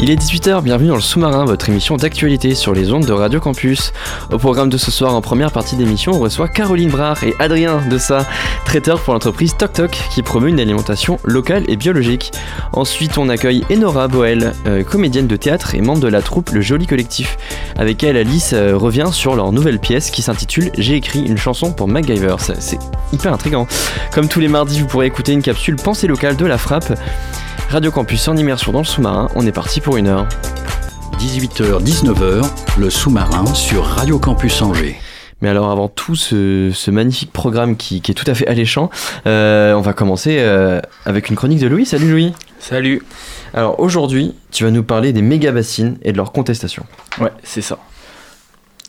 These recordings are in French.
Il est 18h, bienvenue dans le sous-marin, votre émission d'actualité sur les ondes de Radio Campus. Au programme de ce soir, en première partie d'émission, on reçoit Caroline Brard et Adrien Dessa, traiteurs pour l'entreprise Toc Toc, qui promeut une alimentation locale et biologique. Ensuite, on accueille Enora Boel, euh, comédienne de théâtre et membre de la troupe Le Joli Collectif. Avec elle, Alice euh, revient sur leur nouvelle pièce qui s'intitule J'ai écrit une chanson pour MacGyver. C'est hyper intriguant. Comme tous les mardis, vous pourrez écouter une capsule pensée locale de la frappe. Radio Campus en immersion dans le sous-marin, on est parti pour une heure. 18h-19h, le sous-marin sur Radio Campus Angers. Mais alors avant tout ce, ce magnifique programme qui, qui est tout à fait alléchant, euh, on va commencer euh, avec une chronique de Louis. Salut Louis Salut. Alors aujourd'hui, tu vas nous parler des méga bassines et de leur contestation. Ouais, c'est ça.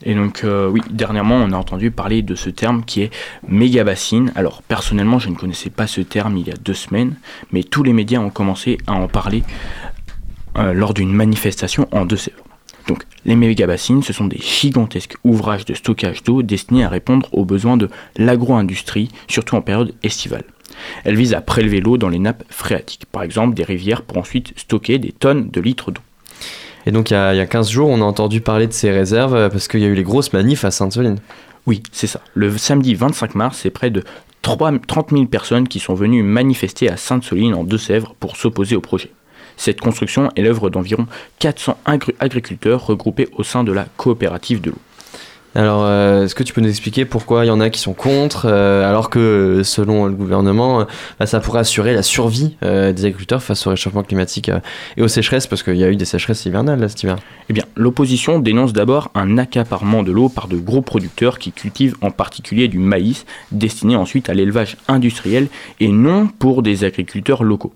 Et donc, euh, oui, dernièrement, on a entendu parler de ce terme qui est méga bassine. Alors, personnellement, je ne connaissais pas ce terme il y a deux semaines, mais tous les médias ont commencé à en parler euh, lors d'une manifestation en Deux-Sèvres. Donc, les méga bassines, ce sont des gigantesques ouvrages de stockage d'eau destinés à répondre aux besoins de l'agro-industrie, surtout en période estivale. Elles visent à prélever l'eau dans les nappes phréatiques, par exemple des rivières, pour ensuite stocker des tonnes de litres d'eau. Et donc il y, a, il y a 15 jours, on a entendu parler de ces réserves euh, parce qu'il y a eu les grosses manifs à Sainte-Soline. Oui, c'est ça. Le samedi 25 mars, c'est près de 3 30 000 personnes qui sont venues manifester à Sainte-Soline en Deux-Sèvres pour s'opposer au projet. Cette construction est l'œuvre d'environ 400 agri- agriculteurs regroupés au sein de la coopérative de l'eau. Alors euh, est-ce que tu peux nous expliquer pourquoi il y en a qui sont contre euh, alors que selon le gouvernement, euh, bah, ça pourrait assurer la survie des agriculteurs face au réchauffement climatique et aux sécheresses parce qu'il y a eu des sécheresses hivernales là cet hiver. Eh bien, l'opposition dénonce d'abord un accaparement de l'eau par de gros producteurs qui cultivent en particulier du maïs, destiné ensuite à l'élevage industriel et non pour des agriculteurs locaux.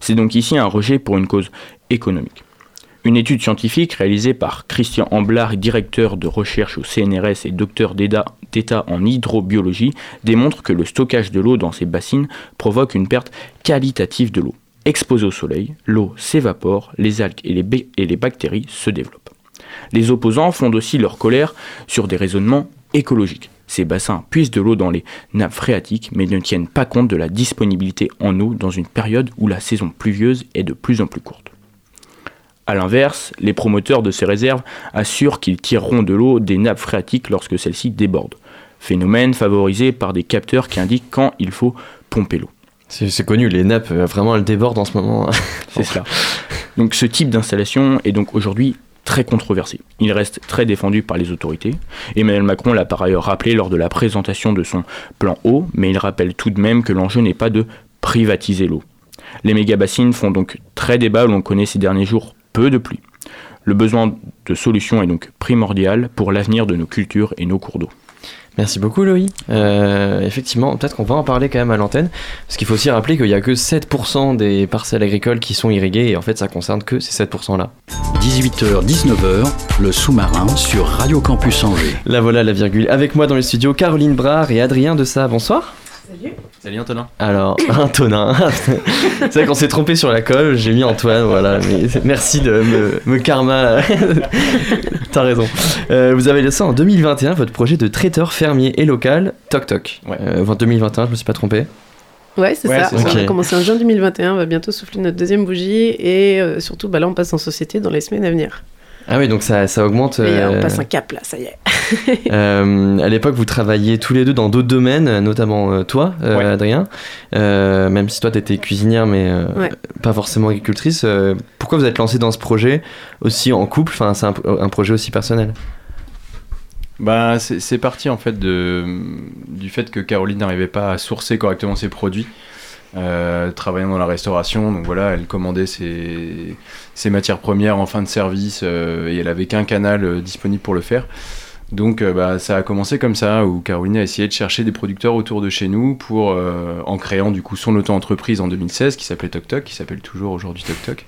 C'est donc ici un rejet pour une cause économique. Une étude scientifique réalisée par Christian Amblard, directeur de recherche au CNRS et docteur d'État en hydrobiologie, démontre que le stockage de l'eau dans ces bassines provoque une perte qualitative de l'eau. Exposée au soleil, l'eau s'évapore, les algues et les, bactéries se développent. Les opposants fondent aussi leur colère sur des raisonnements écologiques. Ces bassins puisent de l'eau dans les nappes phréatiques mais ne tiennent pas compte de la disponibilité en eau dans une période où la saison pluvieuse est de plus en plus courte. A l'inverse, les promoteurs de ces réserves assurent qu'ils tireront de l'eau des nappes phréatiques lorsque celles-ci débordent. Phénomène favorisé par des capteurs qui indiquent quand il faut pomper l'eau. C'est c'est connu, les nappes euh, vraiment elles débordent en ce moment. C'est cela. Donc ce type d'installation est donc aujourd'hui très controversé. Il reste très défendu par les autorités. Emmanuel Macron l'a par ailleurs rappelé lors de la présentation de son plan eau, mais il rappelle tout de même que l'enjeu n'est pas de privatiser l'eau. Les méga-bassines font donc très débat où l'on connaît ces derniers jours peu de pluie. Le besoin de solutions est donc primordial pour l'avenir de nos cultures et nos cours d'eau. Merci beaucoup Louis. Euh, effectivement, peut-être qu'on va en parler quand même à l'antenne, parce qu'il faut aussi rappeler qu'il n'y a que 7% des parcelles agricoles qui sont irriguées, et en fait ça concerne que ces 7%-là. 18h-19h, le sous-marin sur Radio Campus Angers. Là voilà la virgule. Avec moi dans les studios, Caroline Brard et Adrien Dessa. Bonsoir. Salut Antonin. Alors, Antonin. c'est vrai qu'on s'est trompé sur la colle, j'ai mis Antoine, voilà. Mais merci de me, me karma. T'as raison. Euh, vous avez lancé en 2021 votre projet de traiteur fermier et local, Toc Toc. Ouais. Euh, en 2021, je me suis pas trompé. Ouais, c'est Ouais, ça. On ça. a commencé en juin 2021, on va bientôt souffler notre deuxième bougie et euh, surtout, bah là, on passe en société dans les semaines à venir. Ah oui, donc ça, ça augmente. Et, on passe un cap là, ça y est. Euh, à l'époque, vous travailliez tous les deux dans d'autres domaines, notamment euh, toi, euh, Ouais. Adrien. Euh, même si toi, t'étais cuisinière, mais euh, Ouais. pas forcément agricultrice. euh, pourquoi vous êtes lancé dans ce projet aussi en couple? Enfin, c'est un, un projet aussi personnel. Bah, c'est c'est parti en fait de, du fait que Caroline n'arrivait pas à sourcer correctement ses produits, euh, travaillant dans la restauration. Donc voilà, elle commandait ses, matières premières en fin de service euh, et elle avait qu'un canal euh, disponible pour le faire. Donc bah, ça a commencé comme ça, où Caroline a essayé de chercher des producteurs autour de chez nous pour, en créant du coup son auto-entreprise en 2016 qui s'appelait Tok Tok, qui s'appelle toujours aujourd'hui Tok Tok.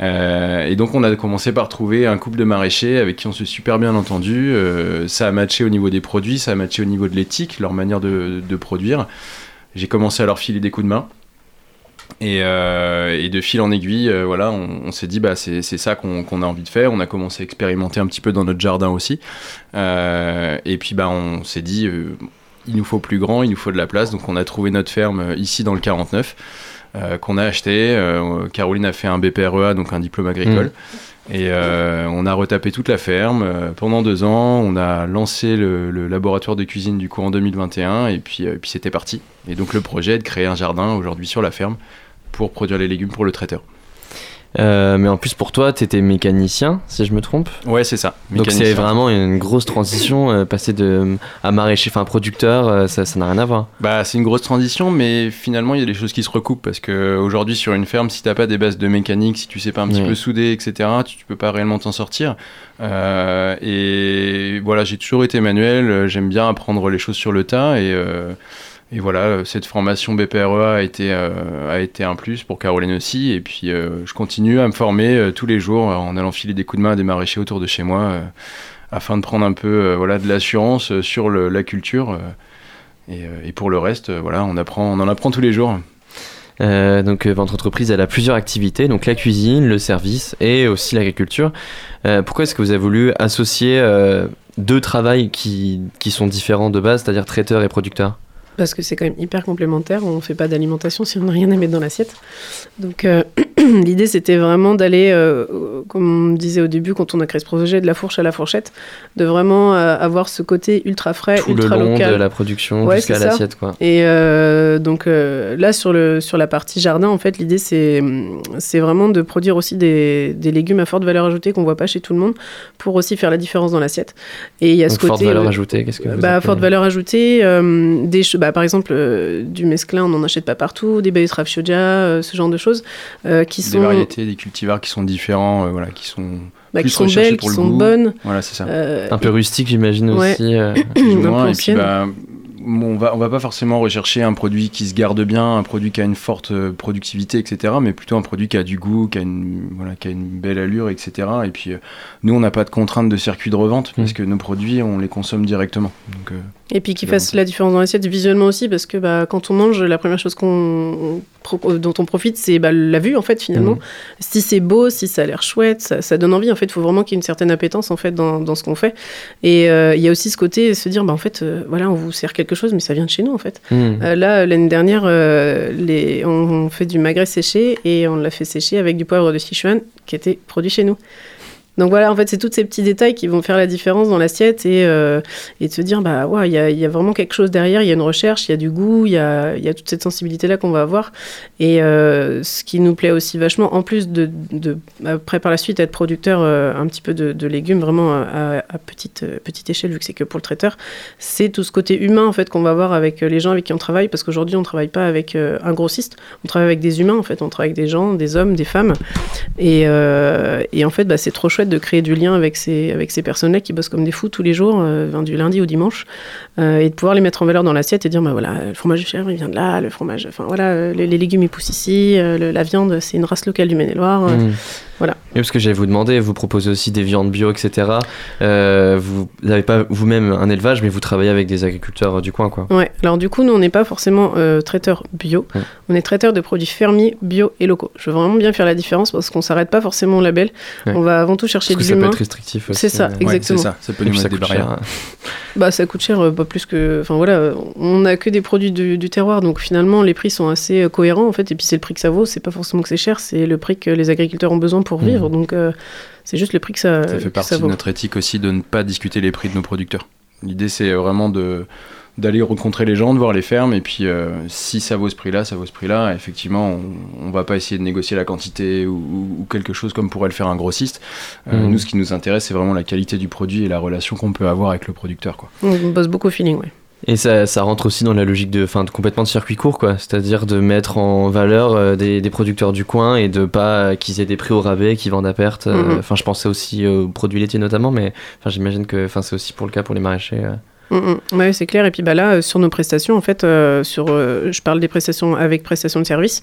Et donc on a commencé par trouver un couple de maraîchers avec qui on s'est super bien entendu. Ça a matché au niveau des produits, ça a matché au niveau de l'éthique, leur manière de produire. J'ai commencé à leur filer des coups de main. Et, euh, et de fil en aiguille, euh, voilà, on, s'est dit bah c'est ça qu'on a envie de faire. On a commencé à expérimenter un petit peu dans notre jardin aussi. Euh, et puis bah on s'est dit il nous faut plus grand, il nous faut de la place. Donc on a trouvé notre ferme ici dans le 49 euh, qu'on a acheté. Caroline a fait un BPREA, donc un diplôme agricole. Et euh, on a retapé toute la ferme euh, pendant deux ans. On a lancé le, laboratoire de cuisine du coup en 2021 et euh, puis c'était parti. Et donc le projet est de créer un jardin aujourd'hui sur la ferme pour produire les légumes pour le traiteur. Euh, mais en plus, pour toi, t'étais mécanicien, si je me trompe. Ouais, c'est ça. Donc c'est vraiment une grosse transition, euh, passer de à maraîcher, enfin producteur, euh, ça ça n'a rien à voir. Bah, c'est une grosse transition, mais finalement, il y a des choses qui se recoupent parce que aujourd'hui, sur une ferme, si t'as pas des bases de mécanique, si tu sais pas un petit Oui. peu souder, etc., tu, tu peux pas réellement t'en sortir. Euh, et voilà, j'ai toujours été manuel. euh, J'aime bien apprendre les choses sur le tas et euh, et voilà, euh, cette formation BPREA a été, euh, a été un plus pour Caroline aussi. Et puis, euh, je continue à me former tous les jours en allant filer des coups de main à des maraîchers autour de chez moi afin de prendre un peu voilà, de l'assurance sur la culture. et, pour le reste, voilà, on, apprend, on en apprend tous les jours. Donc votre entreprise elle a plusieurs activités, donc la cuisine, le service et aussi l'agriculture. Pourquoi est-ce que vous avez voulu associer deux travails qui, qui sont différents de base, c'est-à-dire traiteur et producteur Parce que c'est quand même hyper complémentaire. On ne fait pas d'alimentation si on n'a rien à mettre dans l'assiette. Donc euh, l'idée, c'était vraiment d'aller, euh, comme on disait au début quand on a créé ce projet, de la fourche à la fourchette, de vraiment euh, avoir ce côté ultra frais, Tout le ultra long local. de la production Ouais, jusqu'à l'assiette quoi. Et donc là, sur, le, sur la partie jardin, en fait, l'idée, c'est, c'est vraiment de produire aussi des, des légumes à forte valeur ajoutée qu'on voit pas chez tout le monde pour aussi faire la différence dans l'assiette. Et il y a Donc ce forte côté. valeur euh, ajoutée, qu'est-ce que vous bah, forte valeur ajoutée, des che- bah, par exemple euh, du mesclin, on n'en achète pas partout, des baies raffiodia, euh, ce genre de choses euh, qui Des sont, variétés, des cultivars qui sont différents, euh, voilà, qui sont bah, qui plus sont belles, pour qui le sont goût. bonnes. Voilà, c'est ça. euh, Un peu rustique j'imagine Ouais. aussi. euh. plus ou un peu moins. Et puis, bah, bon, on va, on va pas forcément rechercher un produit qui se garde bien, un produit qui a une forte euh, productivité, etc. Mais plutôt un produit qui a du goût, qui a une, voilà, qui a une belle allure, etc. Et puis, euh, nous, on n'a pas de contrainte de circuit de revente parce Mm. que nos produits, on les consomme directement. Donc, euh, Et puis qui fasse la différence dans l'assiette visuellement aussi, parce que bah, quand on mange, la première chose qu'on, dont on profite, c'est bah, la vue, en fait, finalement. Mhm. Si c'est beau, si ça a l'air chouette, ça, ça donne envie. En fait, il faut vraiment qu'il y ait une certaine appétence, en fait, dans, dans ce qu'on fait. Et euh, il y a aussi ce côté, se dire, bah, en fait, euh, voilà, on vous sert quelque chose, mais ça vient de chez nous, en fait. Euh, là, l'année dernière, euh, les, on, on fait du magret séché et on l'a fait sécher avec du poivre de Sichuan qui était produit chez nous. Donc voilà, en fait, c'est tous ces petits détails qui vont faire la différence dans l'assiette et, euh, de se dire, bah il y a, vraiment quelque chose derrière, il y a une recherche, il y a du goût, il y a, toute cette sensibilité-là qu'on va avoir. Et euh, ce qui nous plaît aussi vachement, en plus de, après par la suite être producteur euh, un petit peu de, légumes vraiment à, petite, petite échelle, vu que c'est que pour le traiteur, c'est tout ce côté humain en fait qu'on va avoir avec les gens avec qui on travaille, parce qu'aujourd'hui on travaille pas avec un grossiste, on travaille avec des humains en fait, on travaille avec des gens, des hommes, des femmes, et, et en fait bah, c'est trop chouette de créer du lien avec ces, avec ces personnes-là qui bossent comme des fous tous les jours, euh, du lundi au dimanche, euh, et de pouvoir les mettre en valeur dans l'assiette et dire bah voilà, le fromage chèvre il vient de là, le fromage, enfin voilà, euh, les, légumes ils poussent ici, la viande c'est une race locale du Maine-et-Loire. Hmm. Voilà. Oui, parce que j'allais vous demander, vous proposez aussi des viandes bio, etc. Euh, vous n'avez pas vous-même un élevage, mais vous travaillez avec des agriculteurs du coin, quoi. Ouais, alors du coup, nous, on n'est pas forcément euh, traiteur bio, Ouais. on est traiteur de produits fermiers, bio et locaux. Je veux vraiment bien faire la différence parce qu'on s'arrête pas forcément au label. Ouais. On va avant tout chercher Parce que de ça peut être restrictif aussi. C'est ça, euh. exact. Exactement. C'est ça. Ça peut nous mettre des coûte barrières. cher. Bah, ça coûte cher, euh, pas plus que. Enfin voilà, on n'a que des produits du, du terroir, donc finalement, les prix sont assez euh, cohérents en fait. Et puis c'est le prix que ça vaut, c'est pas forcément que c'est cher, c'est le prix que les agriculteurs ont besoin pour vivre. Donc euh, c'est juste le prix que ça, Ça fait partie de vaut. notre éthique aussi de ne pas discuter les prix de nos producteurs. L'idée, c'est vraiment de d'aller rencontrer les gens, de voir les fermes, et puis euh, si ça vaut ce prix-là, ça vaut ce prix-là. Effectivement, on, on va pas essayer de négocier la quantité ou, quelque chose comme pourrait le faire un grossiste. Euh, Mhm. Nous, ce qui nous intéresse, c'est vraiment la qualité du produit et la relation qu'on peut avoir avec le producteur. Quoi. On bosse beaucoup au feeling, ouais. Et ça, ça rentre aussi dans la logique de, fin, de complètement de circuit court, quoi. C'est-à-dire de mettre en valeur euh, des, des producteurs du coin et de pas qu'ils aient des prix au rabais, qu'ils vendent à perte. euh, Mhm. Enfin, je pensais aussi aux produits laitiers notamment, mais enfin, j'imagine que, enfin, c'est aussi pour le cas pour les maraîchers. Euh. Mm. Ouais, c'est clair. Et puis bah là, euh, sur nos prestations, en fait, euh, sur, euh, je parle des prestations avec prestations de service.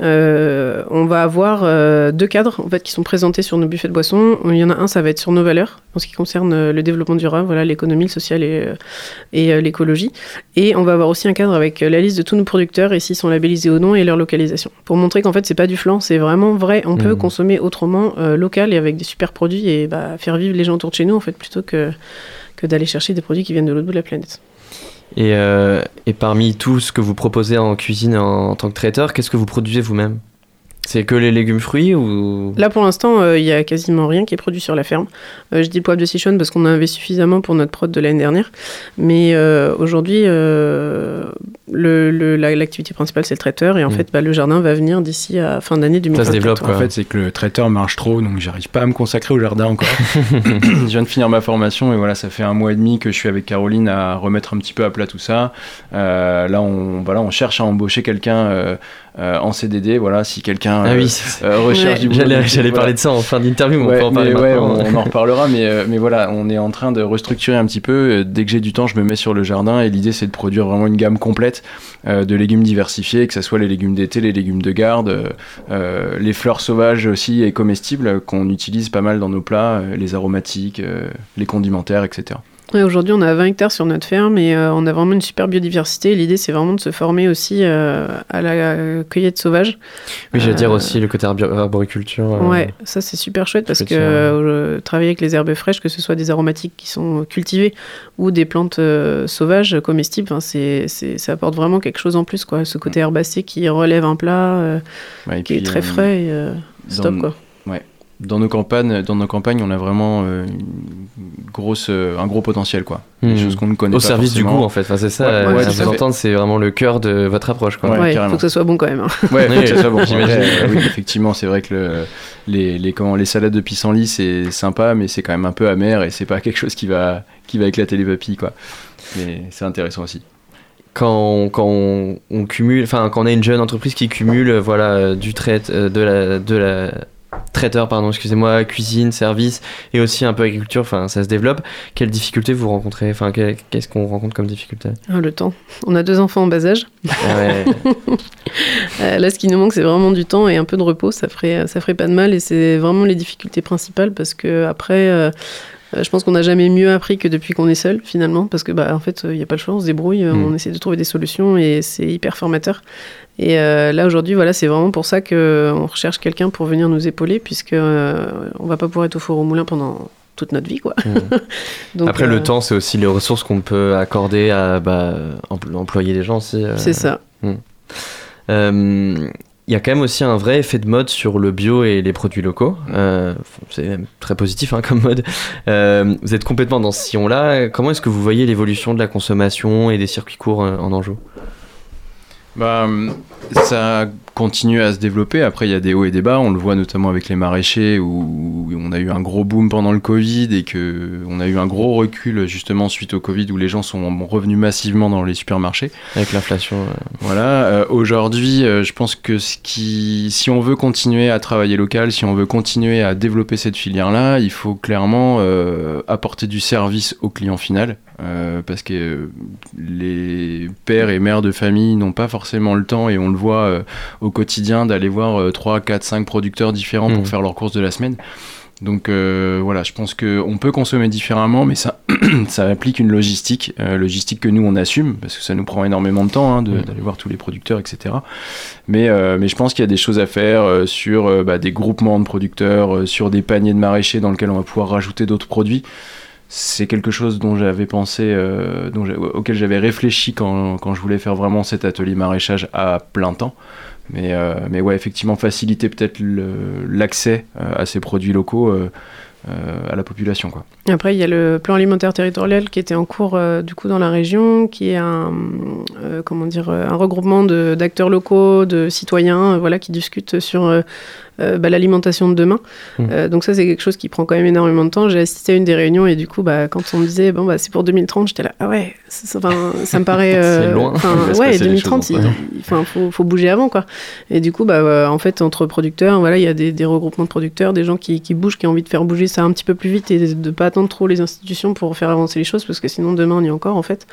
euh, on va avoir euh, deux cadres en fait qui sont présentés sur nos buffets de boissons. Il y en a un, ça va être sur nos valeurs en ce qui concerne le développement durable, voilà, l'économie, le social et, euh, et euh, l'écologie. Et on va avoir aussi un cadre avec la liste de tous nos producteurs et s'ils sont labellisés ou non et leur localisation. Pour montrer qu'en fait, c'est pas du flan, c'est vraiment vrai. On peut Mhm. consommer autrement, euh, local et avec des super produits et bah, faire vivre les gens autour de chez nous en fait plutôt que que d'aller chercher des produits qui viennent de l'autre bout de la planète. Et, euh, parmi tout ce que vous proposez en cuisine en tant que traiteur, qu'est-ce que vous produisez vous-même? C'est que les légumes fruits ou? Là, pour l'instant, euh, il y a quasiment rien qui est produit sur la ferme. Euh, je dis poivre de Sichuan parce qu'on en avait suffisamment pour notre prod de l'année dernière. Mais euh, aujourd'hui, euh, le- le- la- l'activité principale, c'est le traiteur. Et en Mm. fait, bah, le jardin va venir d'ici à fin d'année 2024. Ça se développe, En quoi. fait, c'est que le traiteur marche trop, donc j'arrive pas à me consacrer au jardin encore. je viens de finir ma formation et voilà, ça fait un mois et demi que je suis avec Caroline à remettre un petit peu à plat tout ça. Euh, là, on, voilà, on cherche à embaucher quelqu'un euh, en CDD. Voilà, si quelqu'un Ah euh, oui, euh, recherche Ouais. du boulot. j'allais parler de ça en fin d'interview, Ouais, on peut en parler ouais, on, on en reparlera, mais, mais voilà, on est en train de restructurer un petit peu. Dès que j'ai du temps, je me mets sur le jardin et l'idée c'est de produire vraiment une gamme complète de légumes diversifiés, que ce soit les légumes d'été, les légumes de garde, les fleurs sauvages aussi et comestibles qu'on utilise pas mal dans nos plats, les aromatiques, les condimentaires, etc. Aujourd'hui, on a 20 hectares sur notre ferme et euh, on a vraiment une super biodiversité. L'idée, c'est vraiment de se former aussi euh, à la euh, cueillette sauvage. Oui, j'allais dire aussi le côté arboriculture. Ouais, ça c'est super chouette parce que travailler avec les herbes fraîches, que ce soit des aromatiques qui sont cultivées ou des plantes sauvages comestibles, c'est, ça apporte vraiment quelque chose en plus, quoi. Ce côté herbacé qui relève un plat, Ouais, qui est très frais, et, c'est top, dans- quoi. Dans nos campagnes, dans nos campagnes, on a vraiment euh, une grosse, euh, un gros potentiel, quoi. Des Hmm. choses qu'on ne connaît Au pas service du goût en fait, enfin, c'est ça, Ouais, euh, ouais, entendre, c'est vraiment le cœur de votre approche. Quoi. Ouais, faut que ça soit bon quand même. hein. Ouais, Oui, faut que ça soit bon. j'imagine. Ouais, euh, oui, effectivement, c'est vrai que le- les, les, comment, les salades de pissenlit, c'est sympa, mais c'est quand même un peu amer et c'est pas quelque chose qui va, qui va éclater les papilles, quoi. Mais c'est intéressant aussi. quand on, quand on, on cumule, enfin quand on a une jeune entreprise qui cumule, voilà, du traite, euh, de la, de la traiteur, pardon, excusez-moi, cuisine, service et aussi un peu agriculture, enfin ça se développe. Quelles difficultés vous rencontrez Enfin qu'est-ce qu'on rencontre comme difficulté? Ah, le temps. On a deux enfants en bas âge. Ah ouais. Euh, là, ce qui nous manque, c'est vraiment du temps et un peu de repos. Ça ferait, ça ferait pas de mal et c'est vraiment les difficultés principales parce que après, euh, je pense qu'on n'a jamais mieux appris que depuis qu'on est seul finalement parce que bah en fait, il n'y a pas le choix, on se débrouille, euh, Mm. on essaie de trouver des solutions et c'est hyper formateur. Et euh, là aujourd'hui, voilà, c'est vraiment pour ça que on recherche quelqu'un pour venir nous épauler puisque euh, on va pas pouvoir être au four au moulin pendant toute notre vie, quoi. Mm. Donc, Après euh, le temps, c'est aussi les ressources qu'on peut accorder à bah, empl- employer des gens aussi. euh. c'est ça. Euh, Il y a quand même aussi un vrai effet de mode sur le bio et les produits locaux. Euh, c'est même très positif hein, comme mode. Euh, vous êtes complètement dans ce sillon-là. Comment est-ce que vous voyez l'évolution de la consommation et des circuits courts euh, en Anjou Bah, ça continue à se développer. Après, il y a des hauts et des bas. On le voit notamment avec les maraîchers où on a eu un gros boom pendant le Covid et que on a eu un gros recul justement suite au Covid où les gens sont revenus massivement dans les supermarchés. avec l'inflation euh. Voilà. euh, Aujourd'hui, euh, je pense que ce qui, si on veut continuer à travailler local, si on veut continuer à développer cette filière-là, il faut clairement euh, apporter du service au client final. euh, parce que euh, les pères et mères de famille n'ont pas forcément le temps et on le voit euh, au quotidien d'aller voir euh, 3, 4, 5 producteurs différents pour faire leurs courses de la semaine. Donc euh, voilà, je pense qu'on peut consommer différemment, mais ça, ça implique une logistique, euh, logistique que nous on assume, parce que ça nous prend énormément de temps hein, Mhm. d'aller voir tous les producteurs, etc. Mais, euh, mais je pense qu'il y a des choses à faire sur bah, des groupements de producteurs, sur des paniers de maraîchers dans lesquels on va pouvoir rajouter d'autres produits. C'est quelque chose dont j'avais pensé, euh, auquel j'avais réfléchi quand, quand je voulais faire vraiment cet atelier maraîchage à plein temps. Mais, euh, mais ouais, effectivement, faciliter peut-être l'accès euh, à ces produits locaux euh, à la population. Quoi. Après, il y a le plan alimentaire territorial qui était en cours du coup dans la région, qui est un comment dire un regroupement d'acteurs locaux, de citoyens, voilà, qui discutent sur euh, euh, bah, l'alimentation de demain. Mhm. Euh, donc ça, c'est quelque chose qui prend quand même énormément de temps. J'ai assisté à une des réunions et du coup, bah, quand on me disait, bon, bah, c'est pour 2030, j'étais là, ah ouais, enfin, ça me paraît... C'est loin. ouais, passer des 2030, choses, il faut, faut bouger avant, quoi. Et du coup, bah, euh, en fait, entre producteurs, voilà, il y a des, des regroupements de producteurs, des gens qui, qui bougent, qui ont envie de faire bouger ça un petit peu plus vite et de pas attendre trop les institutions pour faire avancer les choses, parce que sinon, demain, on y est encore, en fait.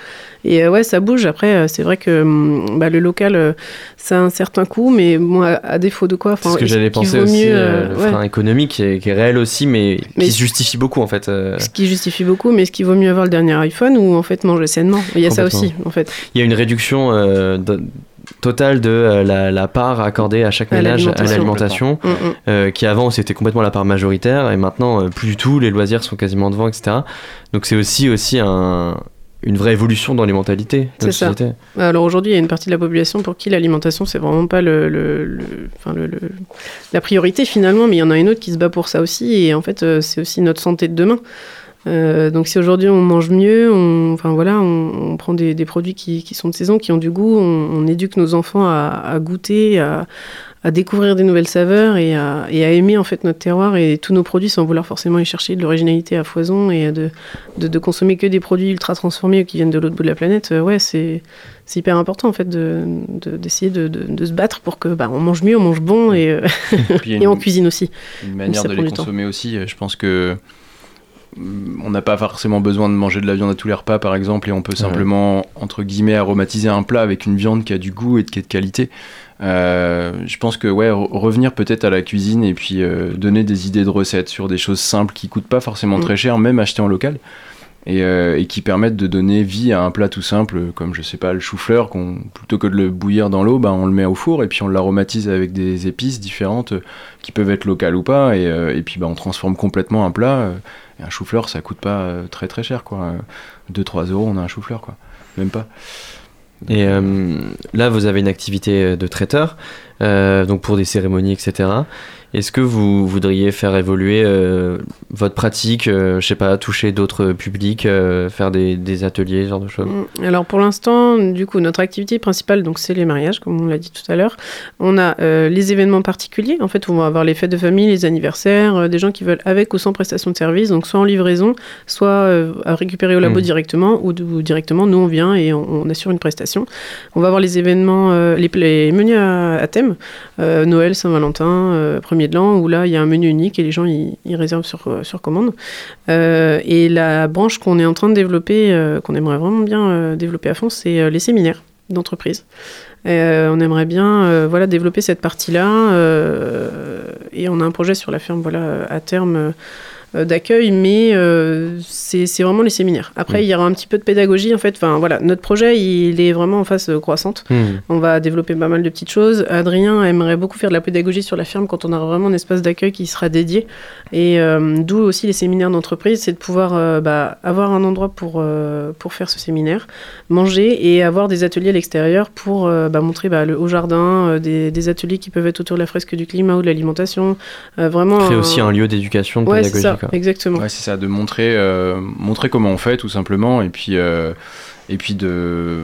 Et euh, ouais, ça bouge. Après, euh, c'est vrai que hum, bah, le local, euh, ça a un certain coût, mais moi, à, à défaut de quoi C'est ce que j'allais qu'il penser aussi, mieux, euh, euh, le ouais. frein économique qui est, qui est réel aussi, mais, Mais- qui se justifie beaucoup en fait. euh. Ce qui justifie beaucoup, mais est-ce qu'il vaut mieux avoir le dernier iPhone ou en fait manger sainement Il y a ça aussi, en fait. Il y a une réduction euh, de- totale de euh, la, la part accordée à chaque À ménage à l'alimentation. Mm, mm. euh, qui avant c'était complètement la part majoritaire, et maintenant euh, plus du tout, les loisirs sont quasiment devant, etc. Donc c'est aussi, aussi un, une vraie évolution dans les mentalités C'est la ça. société. Alors aujourd'hui, il y a une partie de la population pour qui l'alimentation, c'est vraiment pas le, le- le- enfin, le- la priorité finalement, mais il y en a une autre qui se bat pour ça aussi, et en fait, euh, c'est aussi notre santé de demain. Euh, donc si aujourd'hui on mange mieux, on, enfin voilà, on, on prend des, des produits qui, qui sont de saison, qui ont du goût, on, on éduque nos enfants à, à goûter, à, à découvrir des nouvelles saveurs et à, et à aimer en fait notre terroir et tous nos produits sans vouloir forcément y chercher de l'originalité à foison et de, de, de consommer que des produits ultra transformés qui viennent de l'autre bout de la planète. euh, ouais, c'est c'est hyper important en fait de de- d'essayer de, de, de se battre pour que bah, on mange mieux, on mange bon et, euh, Puis il y a et on une- cuisine aussi. une manière de les temps. consommer aussi. euh, Je pense que mm, on n'a pas forcément besoin de manger de la viande à tous les repas, par exemple, et on peut simplement, entre guillemets, aromatiser un plat avec une viande qui a du goût et qui est de qualité. Euh, je pense que ouais, re- revenir peut-être à la cuisine et puis euh, donner des idées de recettes sur des choses simples qui coûtent pas forcément Mm. très cher, même acheter en local. Et, euh, et qui permettent de donner vie à un plat tout simple, comme je sais pas, le chou-fleur, qu'on plutôt que de le bouillir dans l'eau, bah, on le met au four et puis on l'aromatise avec des épices différentes euh, qui peuvent être locales ou pas, et, euh, et puis bah, on transforme complètement un plat. et un chou-fleur, ça coûte pas très très cher, quoi. 2-3 euros, on a un chou-fleur, quoi. Même pas. Et euh, là, vous avez une activité de traiteur, euh, donc pour des cérémonies, etc. Est-ce que vous voudriez faire évoluer euh, votre pratique, euh, je sais pas, toucher d'autres publics, euh, faire des, des ateliers, ce genre de choses? Mm. Alors pour l'instant, du coup, notre activité principale, donc c'est les mariages, comme on l'a dit tout à l'heure. On a euh, les événements particuliers. En fait, on va avoir les fêtes de famille, les anniversaires, des gens qui veulent avec ou sans prestation de service, donc soit en livraison, soit à récupérer au labo Mm. directement, ou, directement, nous on vient et on, on assure une prestation. On va avoir les événements, les, les menus à, à thème, Noël, Saint-Valentin, euh, de l'an, où là il y a un menu unique et les gens ils, réservent sur, euh, sur commande. Euh, et la branche qu'on est en train de développer, euh, qu'on aimerait vraiment bien développer à fond, c'est les séminaires d'entreprise. On aimerait bien voilà, développer cette partie-là. et on a un projet sur la ferme voilà, à terme d'accueil, mais euh, c'est vraiment les séminaires. Après, Mm. il y aura un petit peu de pédagogie. En fait, enfin, voilà, notre projet, il est vraiment en phase euh, croissante. Hmm. On va développer pas mal de petites choses. Adrien aimerait beaucoup faire de la pédagogie sur la ferme quand on aura vraiment un espace d'accueil qui sera dédié. Et euh, d'où aussi les séminaires d'entreprise, c'est de pouvoir euh, bah, avoir un endroit pour, euh, pour faire ce séminaire, manger et avoir des ateliers à l'extérieur pour euh, bah, montrer bah, le haut jardin, euh, des, des ateliers qui peuvent être autour de la fresque du climat ou de l'alimentation. Euh, vraiment. Créer un- aussi un lieu d'éducation, de Ouais, c'est pédagogie. ça, quoi. exactement. Ouais, c'est ça, de montrer, euh, montrer comment on fait tout simplement, et puis, euh, et puis de,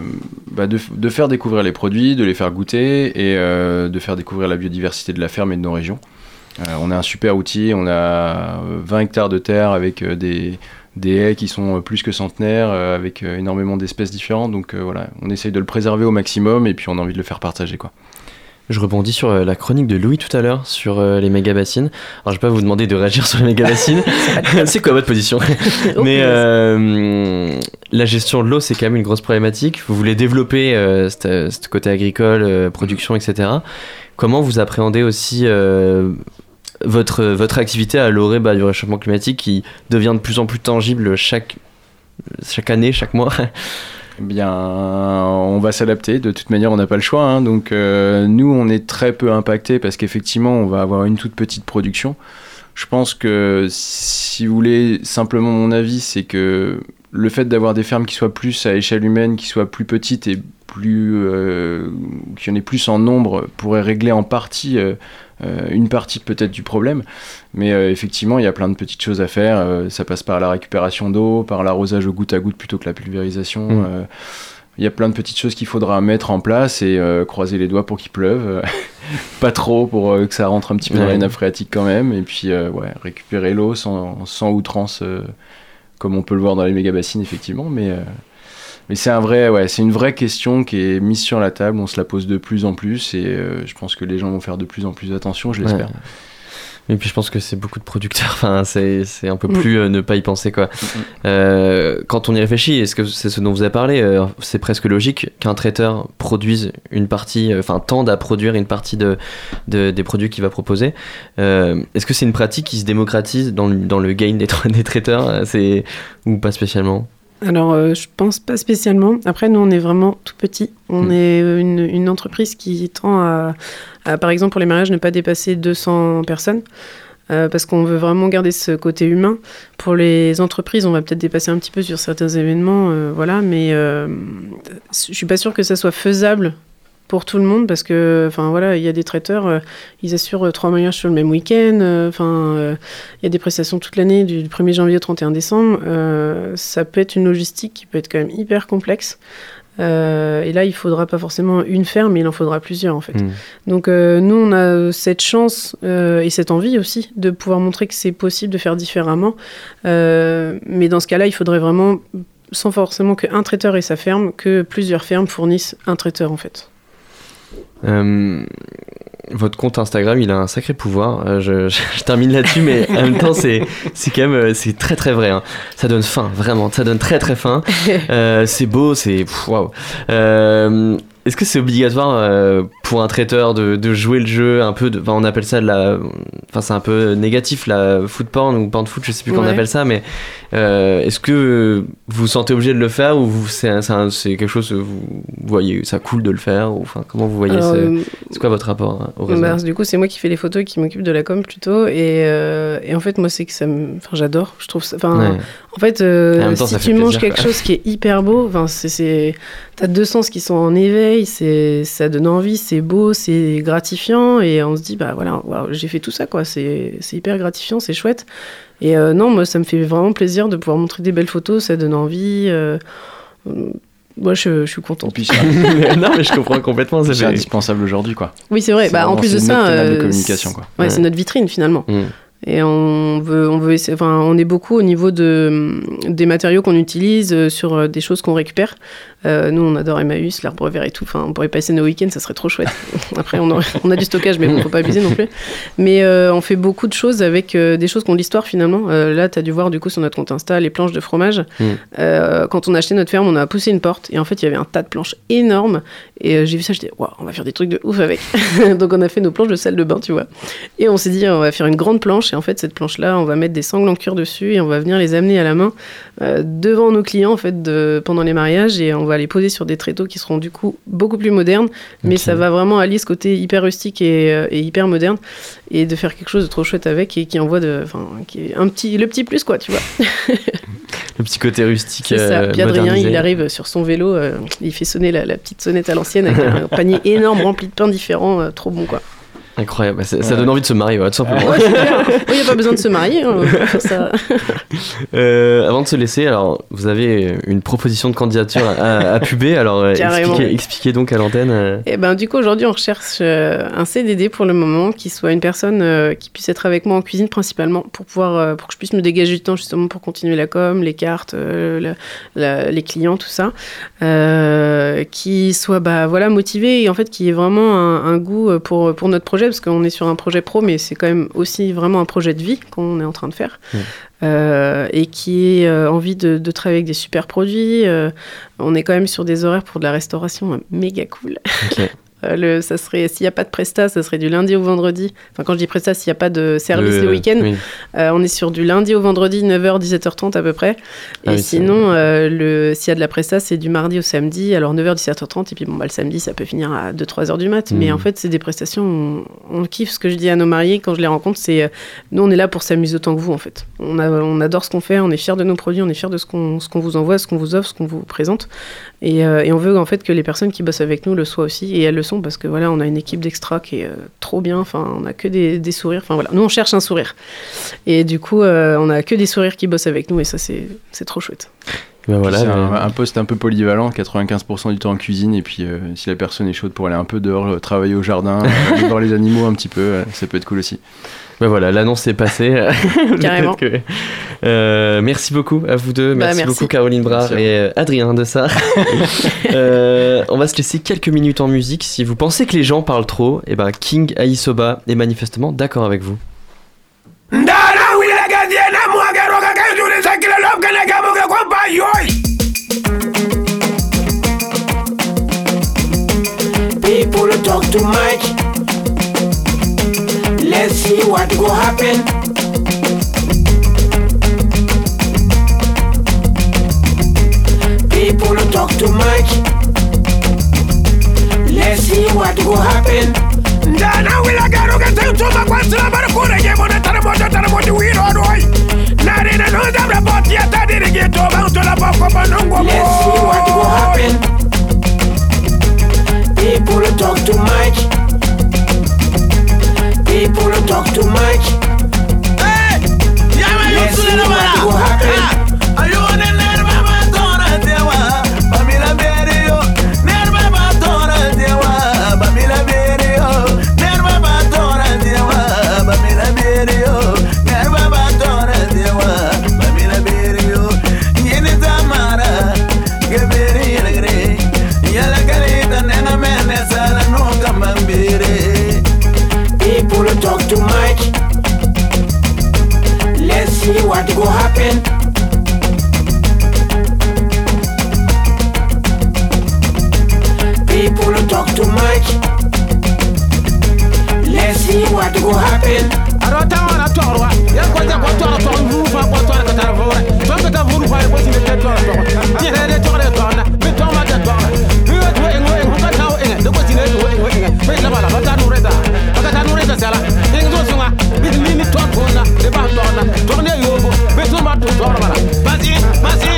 bah, de, de faire découvrir les produits, de les faire goûter, et euh, de faire découvrir la biodiversité de la ferme et de nos régions. Euh, on a un super outil, on a euh, 20 hectares de terre avec euh, des, des haies qui sont euh, plus que centenaires, euh, avec euh, énormément d'espèces différentes, donc euh, voilà, on essaye de le préserver au maximum, et puis on a envie de le faire partager. Quoi. Je rebondis sur euh, la chronique de Louis tout à l'heure sur euh, les méga bassines. Alors, je vais pas vous demander de réagir sur les méga bassines. c'est quoi votre position? Mais euh, la gestion de l'eau, c'est quand même une grosse problématique. Vous voulez développer euh, ce côté agricole, euh, production, etc. Comment vous appréhendez aussi votre, votre activité à l'orée bah, du réchauffement climatique qui devient de plus en plus tangible chaque, chaque année, chaque mois? Eh bien, on va s'adapter. De toute manière, on n'a pas le choix. hein. Donc, euh, nous, on est très peu impacté parce qu'effectivement, on va avoir une toute petite production. Je pense que si vous voulez simplement mon avis, c'est que le fait d'avoir des fermes qui soient plus à échelle humaine, qui soient plus petites et plus, euh, qu'il y en ait plus en nombre, pourrait régler en partie euh, une partie peut-être du problème. Mais euh, effectivement, il y a plein de petites choses à faire. Euh, ça passe par la récupération d'eau, par l'arrosage au goutte à goutte plutôt que la pulvérisation. Mm. euh, il y a plein de petites choses qu'il faudra mettre en place et euh, croiser les doigts pour qu'il pleuve. pas trop pour euh, que ça rentre un petit peu dans les nappes phréatiques quand même. Et puis euh, ouais, récupérer l'eau sans, sans outrance, euh, comme on peut le voir dans les méga bassines effectivement. Mais, euh, mais c'est un vrai, ouais, c'est une vraie question qui est mise sur la table. On se la pose de plus en plus et euh, je pense que les gens vont faire de plus en plus attention, je l'espère. Ouais. Et puis je pense que c'est beaucoup de producteurs, enfin c'est c'est un peu Mm. plus euh, ne pas y penser quoi. Mm. Euh, quand on y réfléchit, est-ce que c'est ce dont vous avez parlé euh, C'est presque logique qu'un traiteur produise une partie, euh, enfin tende à produire une partie de, de- des produits qu'il va proposer. Euh, est-ce que c'est une pratique qui se démocratise dans le, dans le game des, tra- des traiteurs c'est, Ou pas spécialement? Alors, euh, je pense pas spécialement. Après, nous, on est vraiment tout petit. On Mm. est euh, une, une entreprise qui tend à, à, par exemple, pour les mariages, ne pas dépasser 200 personnes. euh, parce qu'on veut vraiment garder ce côté humain. Pour les entreprises, on va peut-être dépasser un petit peu sur certains événements, euh, voilà, mais euh, je suis pas sûre que ça soit faisable pour tout le monde parce que, enfin voilà, il y a des traiteurs, euh, ils assurent euh, trois mariages sur le même week-end, euh, enfin, euh, il y a des prestations toute l'année, du 1er janvier au 31 décembre. ça peut être une logistique qui peut être quand même hyper complexe. Et là, il faudra pas forcément une ferme, mais il en faudra plusieurs en fait. Mm. Donc nous, on a cette chance et cette envie aussi de pouvoir montrer que c'est possible de faire différemment. Mais dans ce cas-là, il faudrait vraiment, sans forcément qu'un traiteur ait sa ferme, que plusieurs fermes fournissent un traiteur en fait. Euh, votre compte Instagram, il a un sacré pouvoir. Euh, je, je- je termine là-dessus, mais en même temps, c'est c'est quand même euh, c'est très très vrai. hein. Ça donne faim, vraiment. Ça donne très très faim. Euh, c'est beau, c'est waouh. Est-ce que c'est obligatoire euh, pour un traiteur de, de jouer le jeu un peu de, enfin, on appelle ça de la, enfin c'est un peu négatif la foot porn ou porn foot, je sais plus comment on appelle ça, mais euh, est-ce que vous vous sentez obligé de le faire ou c'est c'est c'est quelque chose que vous voyez ça cool de le faire ou enfin comment vous voyez Alors, ce- euh, c'est quoi votre rapport hein, au réseau? Bah, du coup, c'est moi qui fais les photos et qui m'occupe de la com plutôt. Et, euh, et en fait, moi, c'est que ça me. Enfin, j'adore. Je trouve ça. Enfin, Ouais. en fait, en temps, si tu manges quelque quoi. chose qui est hyper beau, enfin, c'est, c'est... t'as deux sens qui sont en éveil. C'est, ça donne envie, c'est beau, c'est gratifiant. Et on se dit, bah voilà, j'ai fait tout ça, quoi. C'est, c'est hyper gratifiant, c'est chouette. Et euh, non, moi, ça me fait vraiment plaisir de pouvoir montrer des belles photos. Ça donne envie. euh, moi, je, je suis contente. puis non mais je comprends complètement c'est fait indispensable aujourd'hui quoi. Oui, c'est vrai. Bah, en plus de ça, de euh, communication, c'est- quoi. ouais, Ouais. c'est notre vitrine finalement. Mm. Et on veut, on veut, essayer- enfin, on est beaucoup au niveau de des matériaux qu'on utilise sur des choses qu'on récupère. Euh, nous, on adore Emmaüs, l'arbre vert et tout. Enfin, on pourrait passer nos week-ends, ça serait trop chouette. Après, on, a du stockage, mais bon, faut pas abuser non plus. Mais euh, on fait beaucoup de choses avec euh, des choses qui ont de l'histoire finalement. Là, tu as dû voir du coup sur notre compte Insta les planches de fromage. Mm. Quand on a acheté notre ferme, on a poussé une porte et en fait, il y avait un tas de planches énormes. Et j'ai vu ça, j'étais, waouh, on va faire des trucs de ouf avec. Donc, on a fait nos planches de salle de bain, tu vois. Et on s'est dit, on va faire une grande planche. Et en fait, cette planche-là, on va mettre des sangles en cuir dessus et on va venir les amener à la main devant nos clients en fait de, pendant les mariages et on va les poser sur des tréteaux qui seront du coup beaucoup plus modernes. Mais ça va vraiment allier ce côté hyper rustique et, euh, et hyper moderne et de faire quelque chose de trop chouette avec et qui envoie de, enfin, qui est un petit, le petit plus quoi, tu vois. le petit côté rustique C'est ça. euh, Puis Adrien, il arrive sur son vélo, euh, il fait sonner la, la petite sonnette à l'ancienne avec un panier énorme rempli de pain différents, euh, trop bon quoi. Incroyable ça, ça Ouais. donne envie de se marier ouais, tout simplement. Il n'y a pas besoin de se marier. hein, pour faire ça. Euh, avant de se laisser, alors vous avez une proposition de candidature à, à puber, alors euh, expliquez, expliquez donc à l'antenne. euh, Et ben du coup aujourd'hui on recherche euh, un CDD pour le moment qui soit une personne euh, qui puisse être avec moi en cuisine principalement pour pouvoir euh, pour que je puisse me dégager du temps justement pour continuer la com, les cartes, euh, la- la- les clients tout ça, Euh, qui soit bah voilà motivé et en fait qui ait vraiment un, un goût euh, pour pour notre projet parce qu'on est sur un projet pro mais c'est quand même aussi vraiment un projet de vie qu'on est en train de faire. Euh, et qui ait euh, envie de, de travailler avec des super produits. euh, on est quand même sur des horaires pour de la restauration euh, méga cool. Euh, le, ça serait s'il n'y a pas de presta, ça serait du lundi au vendredi. Enfin, quand je dis presta, s'il n'y a pas de service le- le week-end, oui. euh, on est sur du lundi au vendredi, 9h, 17h30 à peu près. Et Ah oui, c'est- sinon, euh, le, s'il y a de la presta, c'est du mardi au samedi, alors 9h, 17h30. Et puis bon, bah, le samedi, ça peut finir à 2-3h du mat. Mais en fait, c'est des prestations, on, on kiffe. Ce que je dis à nos mariés quand je les rencontre, c'est nous, on est là pour s'amuser autant que vous, en fait. On, a, on adore ce qu'on fait, on est fiers de nos produits, on est fiers de ce qu'on, vous envoie, ce qu'on vous offre, ce qu'on vous présente. Et, et on veut en fait que les personnes qui bossent avec nous le soient aussi. Et elles le sont parce que voilà, on a une équipe d'extra qui est euh, trop bien. Enfin, on a que des, des sourires. Enfin voilà, nous on cherche un sourire. Et du coup, euh, on a que des sourires qui bossent avec nous et ça c'est c'est trop chouette. Bah voilà, c'est mais- un, un poste un peu polyvalent, 95% du temps en cuisine, et puis euh, si la personne est chaude pour aller un peu dehors, euh, travailler au jardin, euh, voir les animaux un petit peu, ça peut être cool aussi. Bah voilà, l'annonce est passée. Carrément. Que- Euh, merci beaucoup à vous deux. Bah, Merci, beaucoup Caroline Brard Merci et euh, Adrien de ça. Euh, on va se laisser quelques minutes en musique. Si vous pensez que les gens parlent trop, et ben King Aisoba est manifestement d'accord avec vous. nothing go happen. People talk too much. Let's see what will happen. ndana wilagaruga seuchuma kwansila barikuraje monatarimojo tarimoji wirodoi narina nozamrabotiya tadirigitoma utolapokomonongomo Let's see what will happen. People talk too much. People talk too much. Hey, Let's see what go happen. much. Let's see what will happen. arota wana torwa ya kwaja kwa tora to vuva kwa tora ka tara vora to ka ta vuru kwa kwa sine tora to ni re re tora to na mi to ma ta tora mi wa to engwe engwe ka tao engwe de kwa sine engwe engwe engwe mi la bala ba ta nure da ba ka ta nure da sala engwe zo sunga mi mi mi to ko na de ba to na to ne yobo mi to ma to tora bala basi basi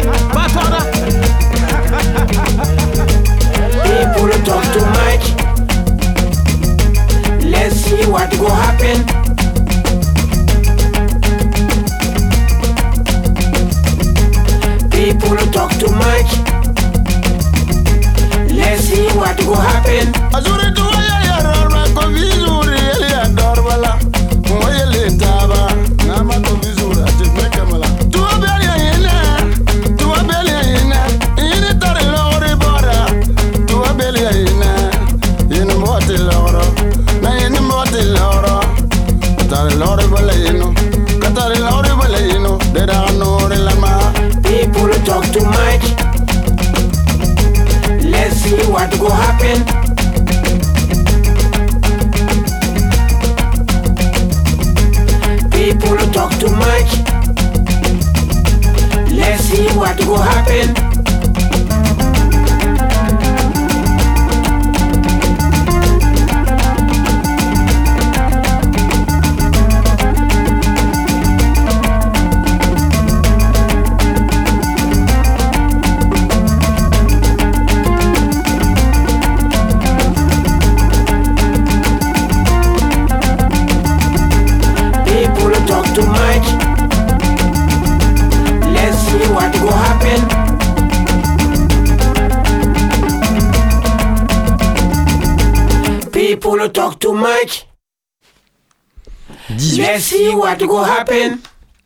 what go happen?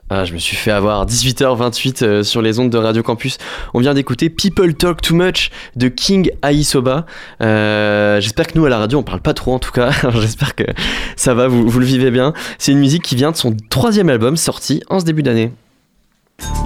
Ah, je me suis fait avoir 18h28 euh, sur les ondes de Radio Campus. On vient d'écouter People Talk Too Much de King Aisoba. Euh, J'espère que nous à la radio on parle pas trop en tout cas. J'espère que ça va, vous, vous le vivez bien. C'est une musique qui vient de son troisième album sorti en ce début d'année.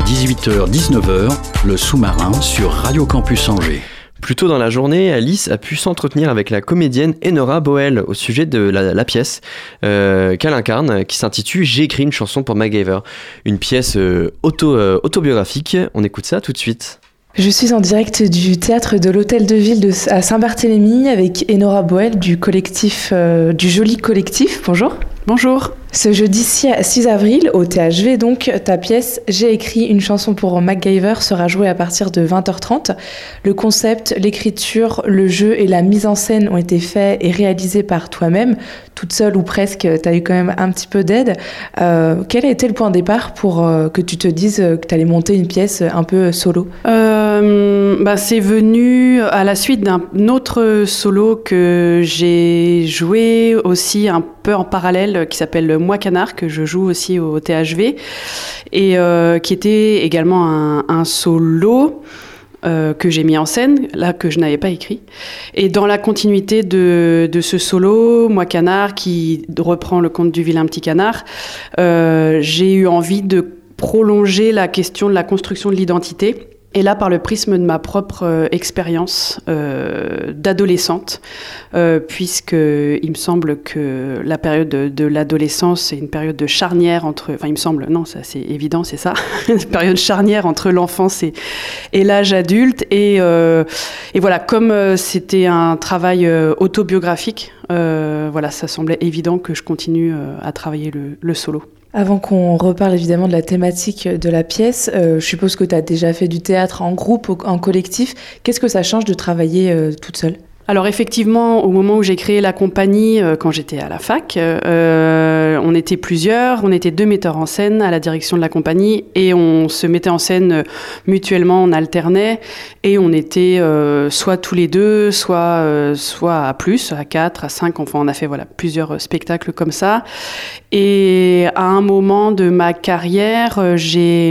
18h, 19h, le sous-marin sur Radio Campus Angers. Plus tôt dans la journée, Alice a pu s'entretenir avec la comédienne Enora Boel au sujet de la, la pièce euh, qu'elle incarne, qui s'intitule J'ai écrit une chanson pour MacGyver. Une pièce euh, auto, euh, autobiographique. On écoute ça tout de suite. Je suis en direct du théâtre de l'Hôtel de Ville de, à Saint-Barthélemy avec Enora Boel du collectif, euh, du Joli Collectif. Bonjour. Bonjour. Ce jeudi 6 avril, au THV, donc, ta pièce J'ai écrit une chanson pour MacGyver sera jouée à partir de 20h30. Le concept, l'écriture, le jeu et la mise en scène ont été faits et réalisés par toi-même, toute seule ou presque, tu as eu quand même un petit peu d'aide. Euh, quel a été le point de départ pour euh, que tu te dises que tu allais monter une pièce un peu solo? Euh, bah, c'est venu à la suite d'un autre solo que j'ai joué aussi un peu en parallèle qui s'appelle Moi Canard, que je joue aussi au THV, et euh, qui était également un, solo. euh, que j'ai mis en scène, là que je n'avais pas écrit. Et dans la continuité de, de ce solo, Moi Canard, qui reprend le conte du vilain petit canard, euh, j'ai eu envie de prolonger la question de la construction de l'identité. Et là, par le prisme de ma propre euh, expérience euh, d'adolescente, euh, puisque il me semble que la période de, l'adolescence c'est une période de charnière entre, enfin il me semble, non, ça c'est évident, c'est ça, une période charnière entre l'enfance et, l'âge adulte. Et, euh, et voilà, comme euh, c'était un travail autobiographique, voilà, ça semblait évident que je continue à travailler le, le solo. Avant qu'on reparle évidemment de la thématique de la pièce, euh, je suppose que tu as déjà fait du théâtre en groupe, ou en collectif. Qu'est-ce que ça change de travailler euh, toute seule? Alors effectivement, au moment où j'ai créé la compagnie, euh, quand j'étais à la fac, euh, on était plusieurs, on était deux metteurs en scène à la direction de la compagnie et on se mettait en scène euh, mutuellement, on alternait et on était euh, soit tous les deux, soit, euh, soit à plus, à quatre, à cinq, enfin on a fait voilà, plusieurs euh, spectacles comme ça. Et à un moment de ma carrière, euh,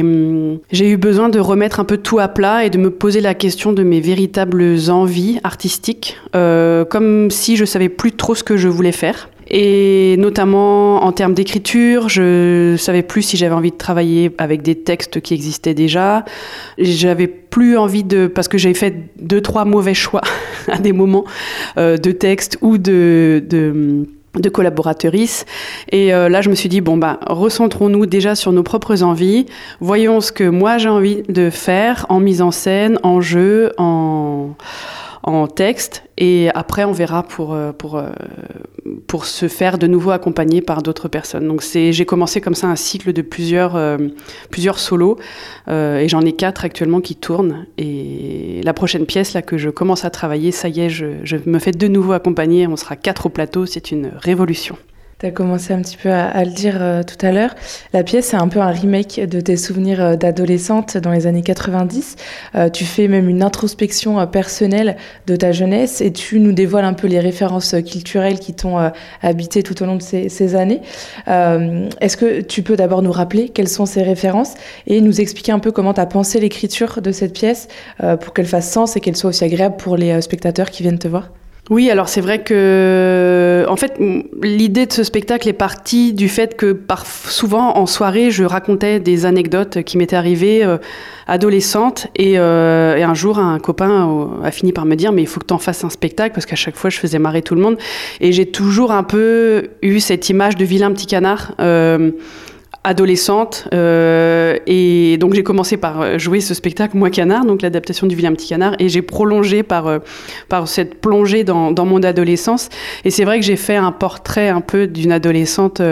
hum, j'ai eu besoin de remettre un peu tout à plat et de me poser la question de mes véritables envies artistiques, euh, comme si je savais plus trop ce que je voulais faire. Et notamment en termes d'écriture, je savais plus si j'avais envie de travailler avec des textes qui existaient déjà. J'avais plus envie de, parce que j'avais fait deux trois mauvais choix à des moments euh, de textes ou de, de de collaboratrices. Et euh, là, je me suis dit, bon, bah, recentrons-nous déjà sur nos propres envies. Voyons ce que moi j'ai envie de faire en mise en scène, en jeu, en, en texte. Et après, on verra pour, euh, pour, euh, pour se faire de nouveau accompagner par d'autres personnes. Donc, c'est, j'ai commencé comme ça un cycle de plusieurs, euh, plusieurs solos. et j'en ai quatre actuellement qui tournent. Et la prochaine pièce, là, que je commence à travailler, ça y est, je, je me fais de nouveau accompagner. On sera quatre au plateau. C'est une révolution. Tu as commencé un petit peu à, le dire euh, tout à l'heure. La pièce, c'est un peu un remake de tes souvenirs euh, d'adolescente dans les années 90. Euh, tu fais même une introspection personnelle de ta jeunesse et tu nous dévoiles un peu les références culturelles qui t'ont habité tout au long de ces, ces années. Est-ce que tu peux d'abord nous rappeler quelles sont ces références et nous expliquer un peu comment tu as pensé l'écriture de cette pièce pour qu'elle fasse sens et qu'elle soit aussi agréable pour les spectateurs qui viennent te voir? Oui, alors c'est vrai que, en fait, l'idée de ce spectacle est partie du fait que par, souvent en soirée, je racontais des anecdotes qui m'étaient arrivées euh, adolescente et, euh, et un jour, un copain euh, a fini par me dire mais il faut que tu en fasses un spectacle parce qu'à chaque fois, je faisais marrer tout le monde et j'ai toujours un peu eu cette image de vilain petit canard. euh, adolescente euh, et donc j'ai commencé par euh, jouer ce spectacle Moi Canard donc l'adaptation du vilain petit canard et j'ai prolongé par euh, par cette plongée dans, dans mon adolescence. Et c'est vrai que j'ai fait un portrait un peu d'une adolescente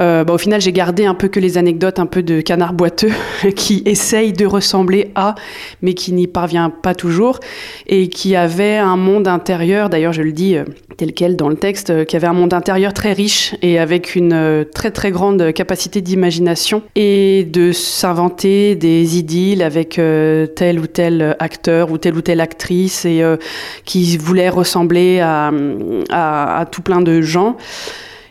euh, bah, au final, j'ai gardé un peu que les anecdotes un peu de canard boiteux qui essaye de ressembler à, mais qui n'y parvient pas toujours, et qui avait un monde intérieur, d'ailleurs je le dis euh, tel quel dans le texte, euh, qui avait un monde intérieur très riche et avec une euh, très très grande capacité d'imagination et de s'inventer des idylles avec tel ou tel acteur ou telle ou telle actrice et qui voulait ressembler à tout plein de gens.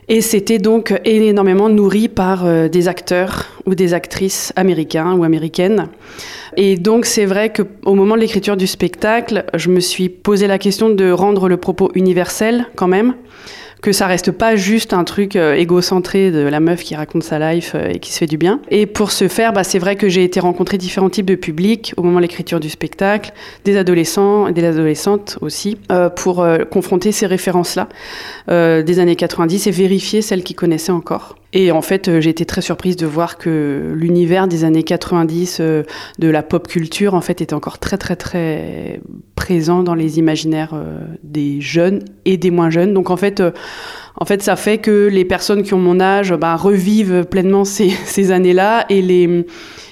Et c'était donc énormément nourri par euh, des acteurs ou des actrices américains ou américaines. Et donc c'est vrai qu'au moment de l'écriture du spectacle, je me suis posé la question de rendre le propos universel quand même, que ça reste pas juste un truc euh, égocentré de la meuf qui raconte sa life euh, et qui se fait du bien. Et pour ce faire, bah, c'est vrai que j'ai été rencontrer différents types de publics au moment de l'écriture du spectacle, des adolescents et des adolescentes aussi, euh, pour confronter ces références-là des années 90 et vérifier celles qui connaissaient encore. Et en fait, euh, j'ai été très surprise de voir que l'univers des années 90 euh, de la pop culture, en fait, était encore très, très, très présent dans les imaginaires euh, des jeunes et des moins jeunes. Donc, en fait, En fait, ça fait que les personnes qui ont mon âge bah, revivent pleinement ces, années-là et les,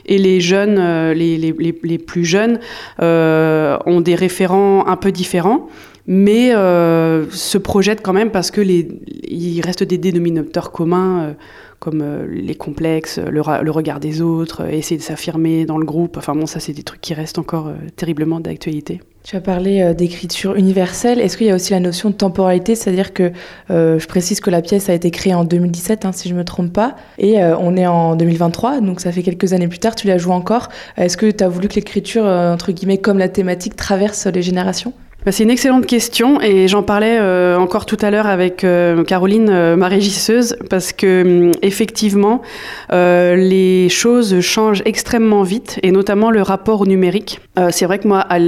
et les jeunes, les, les, les, plus jeunes, ont des référents un peu différents mais euh, se projettent quand même parce que il reste des dénominateurs communs euh, comme euh, les complexes, le, regard des autres, essayer de s'affirmer dans le groupe. Enfin bon, ça c'est des trucs qui restent encore terriblement d'actualité. Tu as parlé d'écriture universelle. Est-ce qu'il y a aussi la notion de temporalité? C'est-à-dire que je précise que la pièce a été créée en 2017, hein, si je ne me trompe pas, et on est en 2023, donc ça fait quelques années plus tard, tu la joues encore. Est-ce que tu as voulu que l'écriture, entre guillemets, comme la thématique, traverse les générations? C'est une excellente question et j'en parlais euh, encore tout à l'heure avec euh, Caroline, euh, ma régisseuse, parce que hum, effectivement, les choses changent extrêmement vite et notamment le rapport au numérique. C'est vrai que moi, à,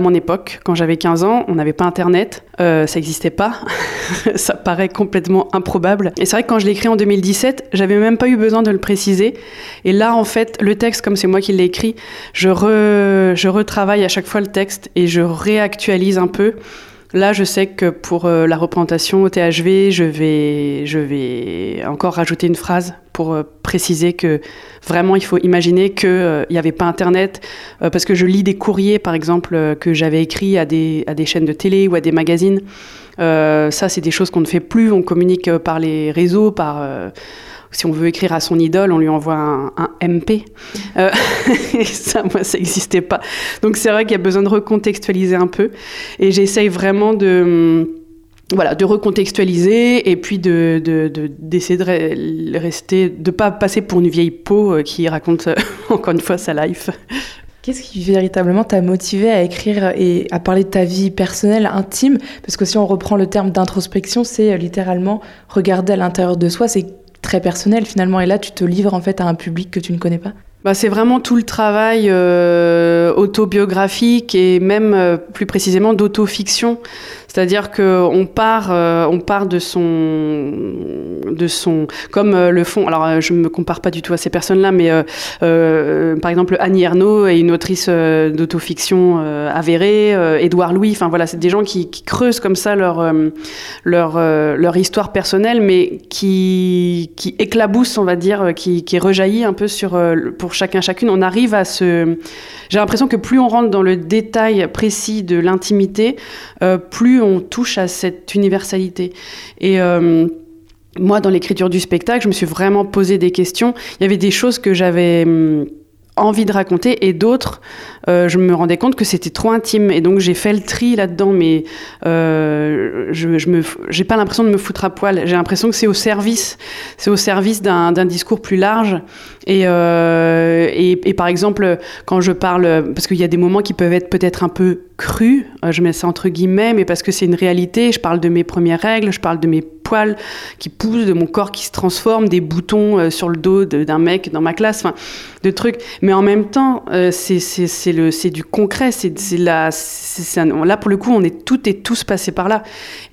mon époque, quand j'avais 15 ans, on n'avait pas Internet, ça n'existait pas. ça paraît complètement improbable. Et c'est vrai que quand je l'ai écrit en 2017, j'avais même pas eu besoin de le préciser. Et là, en fait, le texte, comme c'est moi qui l'ai écrit, je, re- je retravaille à chaque fois le texte et je réactualise un peu. Là, je sais que pour euh, la représentation au THV, je vais, je vais encore rajouter une phrase pour euh, préciser que vraiment, il faut imaginer qu'il n'y avait pas Internet, euh, parce que je lis des courriers, par exemple, euh, que j'avais écrits à des, à des chaînes de télé ou à des magazines. Euh, ça, c'est des choses qu'on ne fait plus. On communique euh, par les réseaux, par... si on veut écrire à son idole, on lui envoie un, MP. Euh, et ça, moi, ça n'existait pas. Donc c'est vrai qu'il y a besoin de recontextualiser un peu. Et j'essaye vraiment de, voilà, de recontextualiser et puis de, de, de- d'essayer de re- rester, de pas passer pour une vieille peau euh, qui raconte euh, encore une fois sa life. Qu'est-ce qui véritablement t'a motivé à écrire et à parler de ta vie personnelle, intime? Parce que si on reprend le terme d'introspection, c'est littéralement regarder à l'intérieur de soi, c'est très personnel finalement. Et là, tu te livres en fait à un public que tu ne connais pas. Bah, c'est vraiment tout le travail euh, autobiographique et même euh, plus précisément d'autofiction. C'est-à-dire que on part, euh, on part de son, de son, comme euh, le font. Alors, euh, je me compare pas du tout à ces personnes-là, mais par exemple Annie Ernaux est une autrice d'autofiction avérée. Édouard Louis. Enfin voilà, c'est des gens qui, creusent comme ça leur, leur, leur histoire personnelle, mais qui, qui éclabousse, on va dire, qui, qui rejaillit un peu sur, pour chacun, chacune. On arrive à se. J'ai l'impression que plus on rentre dans le détail précis de l'intimité, euh, on touche à cette universalité. Et. euh, moi, dans l'écriture du spectacle, je me suis vraiment posé des questions. Il y avait des choses que j'avais hum, envie de raconter et d'autres, euh, je me rendais compte que c'était trop intime. Et donc, j'ai fait le tri là-dedans, mais euh, je, je me, j'ai pas l'impression de me foutre à poil. J'ai l'impression que c'est au service, c'est au service d'un, discours plus large. Et, et par exemple, quand je parle, parce qu'il y a des moments qui peuvent être peut-être un peu crus, euh, je mets ça entre guillemets, mais parce que c'est une réalité. Je parle de mes premières règles, je parle de mes poils qui poussent, de mon corps qui se transforme, des boutons euh, sur le dos d'un mec dans ma classe, enfin, de trucs. Mais en même temps, euh, c'est du concret. C'est un- là, pour le coup, on est toutes et tous passés par là.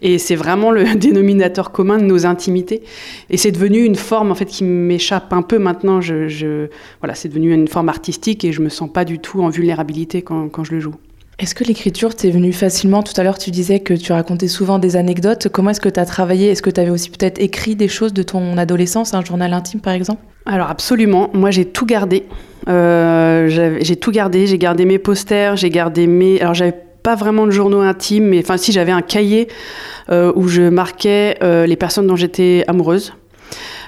Et c'est vraiment le dénominateur commun de nos intimités. Et c'est devenu une forme, en fait, qui m'échappe un peu maintenant. Je- voilà, c'est devenu une forme artistique et je me sens pas du tout en vulnérabilité quand, quand je le joue. Est-ce que l'écriture t'est venue facilement Tout à l'heure, tu disais que tu racontais souvent des anecdotes. Comment est-ce que tu as travaillé? Est-ce que tu avais aussi peut-être écrit des choses de ton adolescence, un journal intime par exemple? Alors absolument, moi j'ai tout gardé. Euh, j'ai tout gardé, j'ai gardé mes posters, j'ai gardé mes... Alors j'avais pas vraiment de journaux intimes, mais enfin si j'avais un cahier euh, où je marquais euh, les personnes dont j'étais amoureuse,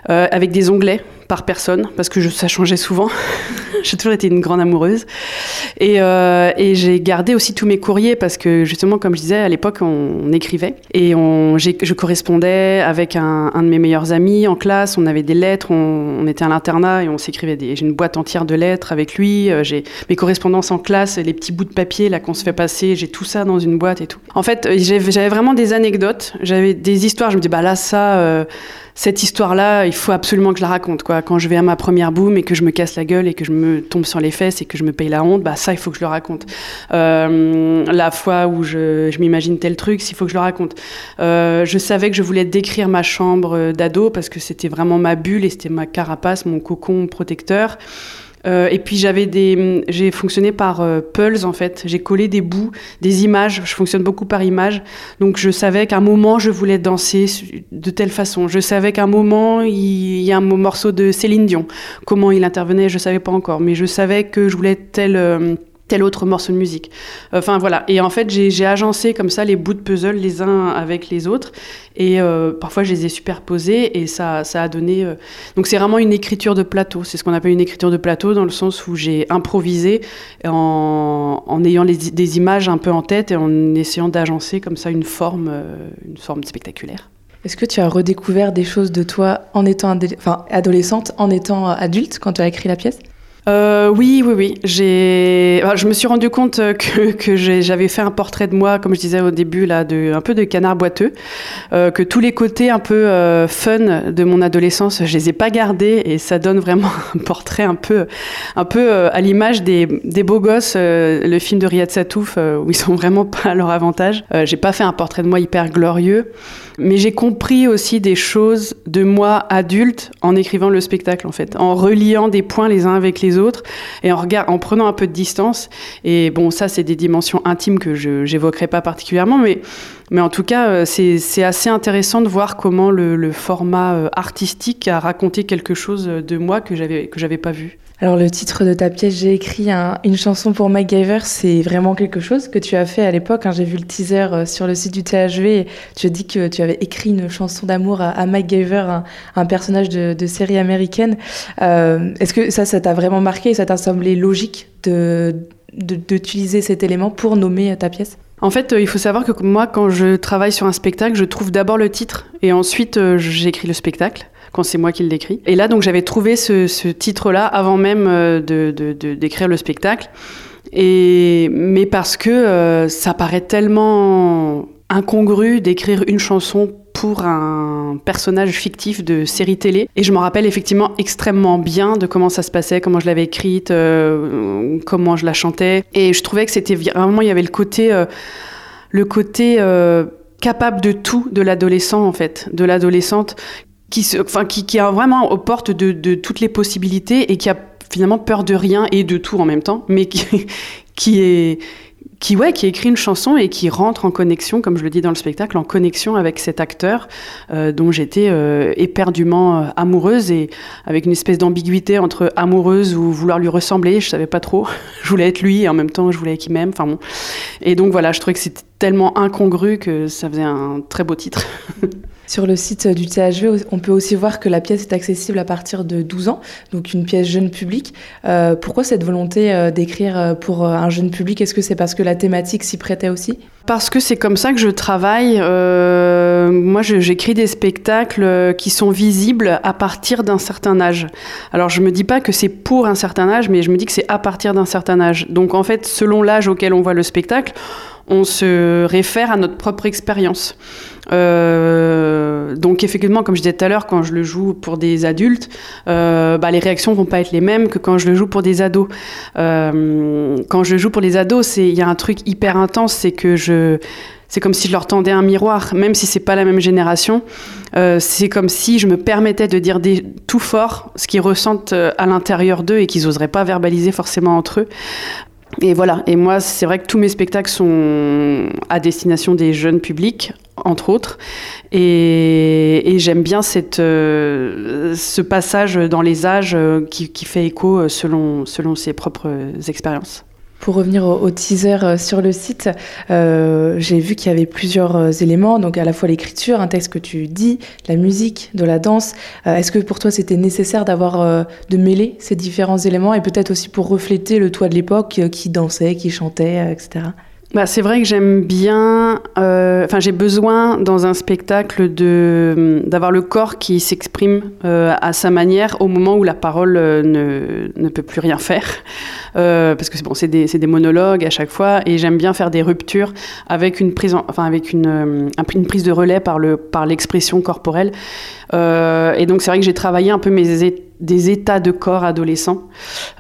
euh, avec des onglets par personne, parce que ça changeait souvent. j'ai toujours été une grande amoureuse. Et, euh, et j'ai gardé aussi tous mes courriers, parce que justement, comme je disais, à l'époque, on, écrivait. Et on, je correspondais avec un, de mes meilleurs amis en classe, on avait des lettres, on, était à l'internat et on s'écrivait. J'ai une boîte entière de lettres avec lui, euh, j'ai mes correspondances en classe, les petits bouts de papier là qu'on se fait passer, j'ai tout ça dans une boîte et tout. En fait, j'avais vraiment des anecdotes, j'avais des histoires, je me dis, bah là, ça... cette histoire-là, il faut absolument que je la raconte. Quoi. Quand je vais à ma première boum et que je me casse la gueule et que je me tombe sur les fesses et que je me paye la honte, bah ça, il faut que je le raconte. Euh, la fois où je, m'imagine tel truc, il faut que je le raconte. Euh, je savais que je voulais décrire ma chambre d'ado parce que c'était vraiment ma bulle et c'était ma carapace, mon cocon protecteur. Euh, et puis j'avais des, j'ai fonctionné par euh, en fait. J'ai collé des bouts, des images. Je fonctionne beaucoup par images. Donc je savais qu'à un moment je voulais danser de telle façon. Je savais qu'à un moment il y a un morceau de Céline Dion. Comment il intervenait, je savais pas encore, mais je savais que je voulais tel euh, tel autre morceau de musique. Enfin voilà. Et en fait, j'ai agencé comme ça les bouts de puzzle les uns avec les autres. Et euh, parfois, je les ai superposés et ça, ça a donné. euh, Donc c'est vraiment une écriture de plateau. C'est ce qu'on appelle une écriture de plateau dans le sens où j'ai improvisé en, ayant des images un peu en tête et en essayant d'agencer comme ça une forme, euh, une forme spectaculaire. Est-ce que tu as redécouvert des choses de toi en étant adolescente, en étant adulte quand tu as écrit la pièce? Euh, oui, oui, oui. J'ai, je me suis rendu compte euh, que, j'avais fait un portrait de moi, comme je disais au début, là, de, un peu de canard boiteux, euh, que tous les côtés un peu euh, fun de mon adolescence, je les ai pas gardés et ça donne vraiment un portrait un peu, un peu euh, à l'image des, des beaux gosses, le film de Riyad Satouf, où ils sont vraiment pas à leur avantage. J'ai pas fait un portrait de moi hyper glorieux, mais j'ai compris aussi des choses de moi adulte en écrivant le spectacle en fait, en reliant des points les uns avec les autres et en, en prenant un peu de distance. Et bon, ça c'est des dimensions intimes que je j'évoquerai pas particulièrement, mais mais en tout cas euh, c'est assez intéressant de voir comment le, le format euh, artistique a raconté quelque chose de moi que j'avais que j'avais pas vu. Alors le titre de ta pièce, j'ai écrit un- une chanson pour MacGyver, c'est vraiment quelque chose que tu as fait à l'époque. hein. J'ai vu le teaser euh, sur le site du THV et tu as dit que tu avais écrit une chanson d'amour à, à MacGyver, un, personnage de, série américaine. Euh, Est-ce que ça, ça t'a vraiment marqué ça t'a semblé logique de de- d'utiliser cet élément pour nommer ta pièce? En fait, euh, il faut savoir que moi, quand je travaille sur un spectacle, je trouve d'abord le titre et ensuite j'écris le spectacle quand c'est moi qui l'écris. Et là, donc, j'avais trouvé ce, titre-là avant même euh, d'écrire le spectacle. Mais parce que euh, ça paraît tellement incongru d'écrire une chanson pour un personnage fictif de série télé. Et je me rappelle effectivement extrêmement bien de comment ça se passait, comment je l'avais écrite, euh, comment je la chantais. Et je trouvais que c'était vraiment, il y avait le côté, le capable de tout de l'adolescent en fait, de l'adolescente qui, se, vraiment aux portes de, toutes les possibilités et qui a finalement peur de rien et de tout en même temps, mais qui, qui est qui ouais qui écrit une chanson et qui rentre en connexion comme je le dis dans le spectacle en connexion avec cet acteur euh, dont j'étais euh, éperdument euh, amoureuse et avec une espèce d'ambiguïté entre amoureuse ou vouloir lui ressembler je savais pas trop. Je voulais être lui et en même temps je voulais qu'il m'aime enfin bon. Et donc voilà je trouvais que c'était tellement incongru que ça faisait un très beau titre Sur le site du THV, on peut aussi voir que la pièce est accessible à partir de 12 ans, donc une pièce jeune public. Euh, pourquoi cette volonté euh, d'écrire euh, pour un jeune public? Est-ce que c'est parce que la thématique s'y prêtait aussi? Parce que c'est comme ça que je travaille. Moi, j'écris des spectacles qui sont visibles à partir d'un certain âge. Alors, je me dis pas que c'est pour un certain âge, mais je me dis que c'est à partir d'un certain âge. Donc, en fait, selon l'âge auquel on voit le spectacle, on se réfère à notre propre expérience. Euh, donc effectivement, comme je disais tout à l'heure, quand je le joue pour des adultes, euh, bah, les réactions vont pas être les mêmes que quand je le joue pour des ados. Euh, quand je joue pour les ados, c'est il y a un truc hyper intense, c'est que je c'est comme si je leur tendais un miroir, même si c'est pas la même génération. C'est comme si je me permettais de dire tout fort ce qu'ils ressentent à l'intérieur d'eux et qu'ils oseraient pas verbaliser forcément entre eux. Et voilà. Et moi, c'est vrai que tous mes spectacles sont à destination des jeunes publics, entre autres. Et, j'aime bien cette, euh, ce passage dans les âges euh, qui, qui fait écho euh, selon, selon ses propres expériences. Pour revenir au, teaser euh, sur le site, euh, j'ai vu qu'il y avait plusieurs euh, éléments, donc à la fois l'écriture, un texte que tu dis, la musique, de la danse. Euh, Est-ce que pour toi c'était nécessaire d'avoir euh, de mêler ces différents éléments et peut-être aussi pour refléter le toi de l'époque qui dansait, qui chantait, etc. Bah, c'est vrai que j'aime bien, euh, enfin j'ai besoin dans un spectacle d'avoir le corps qui s'exprime euh, à sa manière au moment où la parole euh, ne, ne peut plus rien faire, parce que c'est bon, c'est des, c'est des monologues à chaque fois, et j'aime bien faire des ruptures avec une prise, en- enfin avec une, un- une prise de relais par le par l'expression corporelle. Euh, et donc c'est vrai que j'ai travaillé un peu mes é- des états de corps adolescents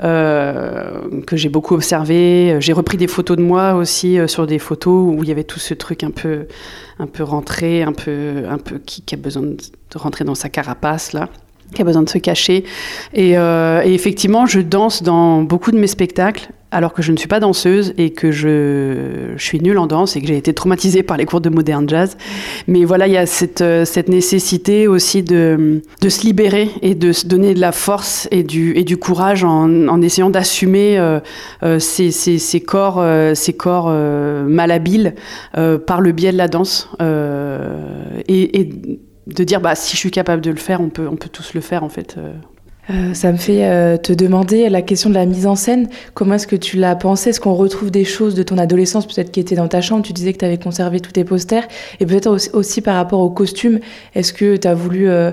euh, que j'ai beaucoup observé. J'ai repris des photos de moi aussi euh, sur des photos où il y avait tout ce truc un peu, un peu rentré, un peu, un peu qui, a besoin de, rentrer dans sa carapace là. qui a besoin de se cacher. Et effectivement, je danse dans beaucoup de mes spectacles, alors que je ne suis pas danseuse et que je, suis nulle en danse et que j'ai été traumatisée par les cours de modern jazz. Mais voilà, il y a cette, euh, nécessité aussi de, se libérer et de se donner de la force et du, courage en, essayant d'assumer euh, euh, ces, corps, euh, ces malhabiles par le biais de la danse. Et, et de dire bah si je suis capable de le faire, on peut on peut tous le faire en fait. Euh. Ça me fait euh, te demander la question de la mise en scène. Comment est-ce que tu l'as pensé? Est-ce qu'on retrouve des choses de ton adolescence, peut-être qui étaient dans ta chambre? Tu disais que tu avais conservé tous tes posters. Et peut-être aussi, par rapport aux costumes. Est-ce que tu as voulu, euh,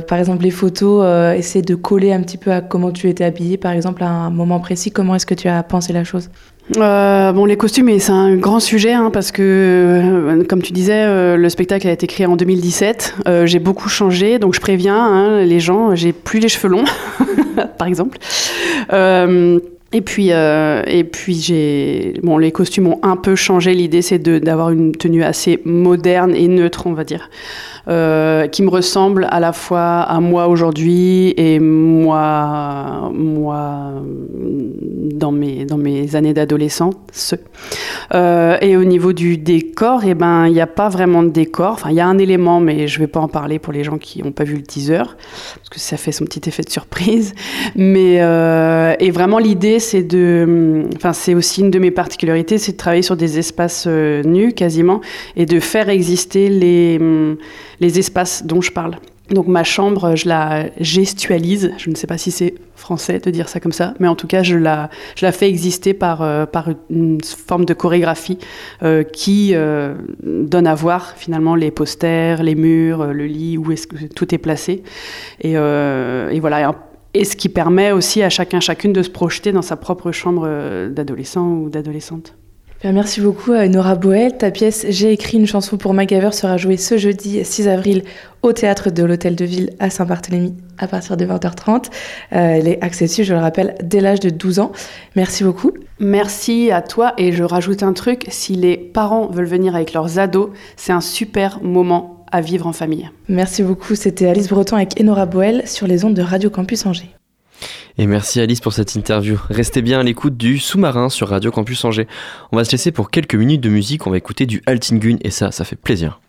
par exemple, les photos, essayer de coller un petit peu à comment tu étais habillée, par exemple, à un moment précis? Comment est-ce que tu as pensé la chose? Euh, bon, les costumes, c'est un grand sujet hein, parce que, euh, comme tu disais, euh, le spectacle a été créé en 2017. Euh, j'ai beaucoup changé, donc je préviens hein, les gens, j'ai plus les cheveux longs, par exemple. Et puis, euh, et puis j'ai, bon, les costumes ont un peu changé. L'idée, c'est d'avoir une tenue assez moderne et neutre, on va dire, euh, qui me ressemble à la fois à moi aujourd'hui et moi, moi dans mes dans mes années d'adolescence. Euh, et au niveau du décor, eh ben, il n'y a pas vraiment de décor. Enfin, il y a un élément, mais je vais pas en parler pour les gens qui n'ont pas vu le teaser, parce que ça fait son petit effet de surprise. Mais euh, et vraiment l'idée, c'est de, enfin, c'est aussi une de mes particularités, c'est de travailler sur des espaces euh, nus quasiment et de faire exister les les espaces dont je parle. Donc ma chambre, je la gestualise. Je ne sais pas si c'est français de dire ça comme ça, mais en tout cas, je la, je la fais exister par, euh, par une forme de chorégraphie euh, qui donne à voir finalement les posters, les murs, le lit, où est-ce que tout est placé. Et, voilà. Ce qui permet aussi à chacun, chacune de se projeter dans sa propre chambre euh, d'adolescent ou d'adolescente. Bien, merci beaucoup à Nora Boel. Ta pièce J'ai écrit une chanson pour MacGyver sera jouée ce jeudi 6 avril au théâtre de l'Hôtel de Ville à Saint-Barthélemy à partir de 20h30. Euh, elle est accessible, je le rappelle, dès l'âge de 12 ans. Merci beaucoup. Merci à toi et je rajoute un truc, si les parents veulent venir avec leurs ados, c'est un super moment à vivre en famille. Merci beaucoup. C'était Alice Breton avec Enora Boel sur les ondes de Radio Campus Angers. Et merci Alice pour cette interview. Restez bien à l'écoute du sous-marin sur Radio Campus Angers. On va se laisser pour quelques minutes de musique, on va écouter du Altingun et ça, ça fait plaisir.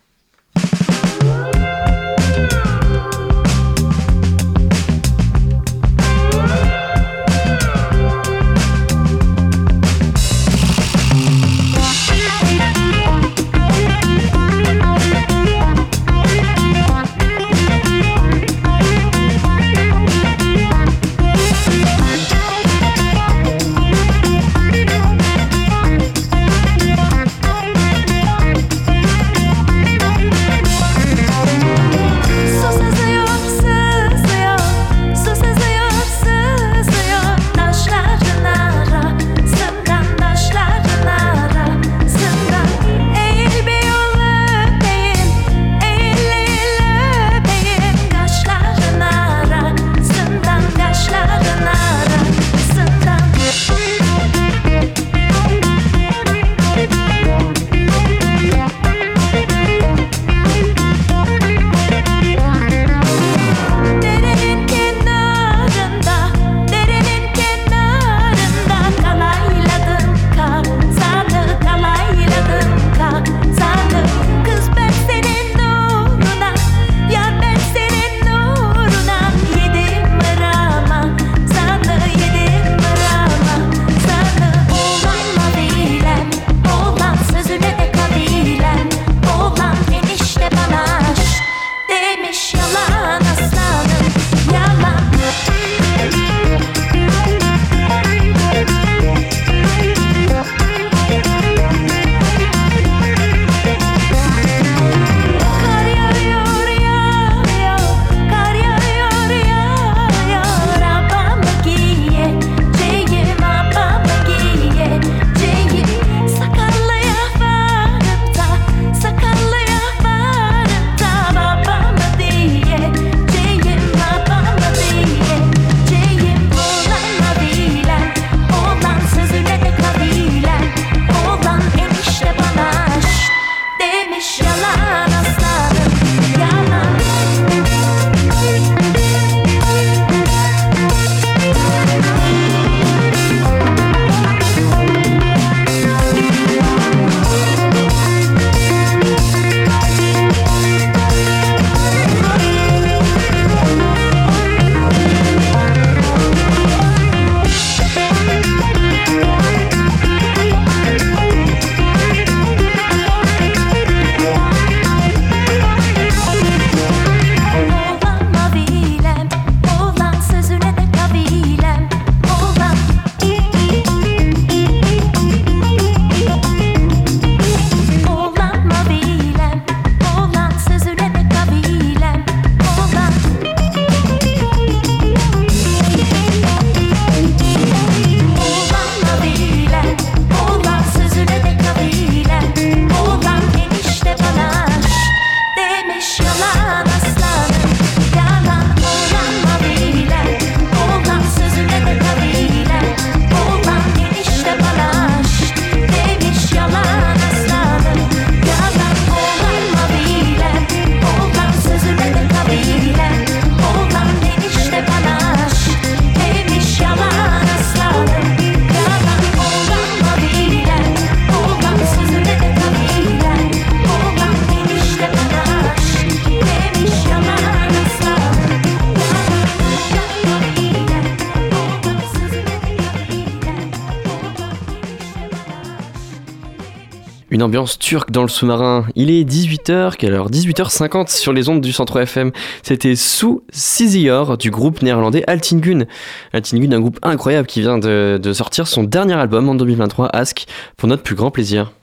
Une ambiance turque dans le sous-marin. Il est 18h, quelle heure? 18h50 sur les ondes du centre FM. C'était sous Sizior du groupe néerlandais Altingun. Altingun, un groupe incroyable qui vient de, de sortir son dernier album en 2023, Ask, pour notre plus grand plaisir.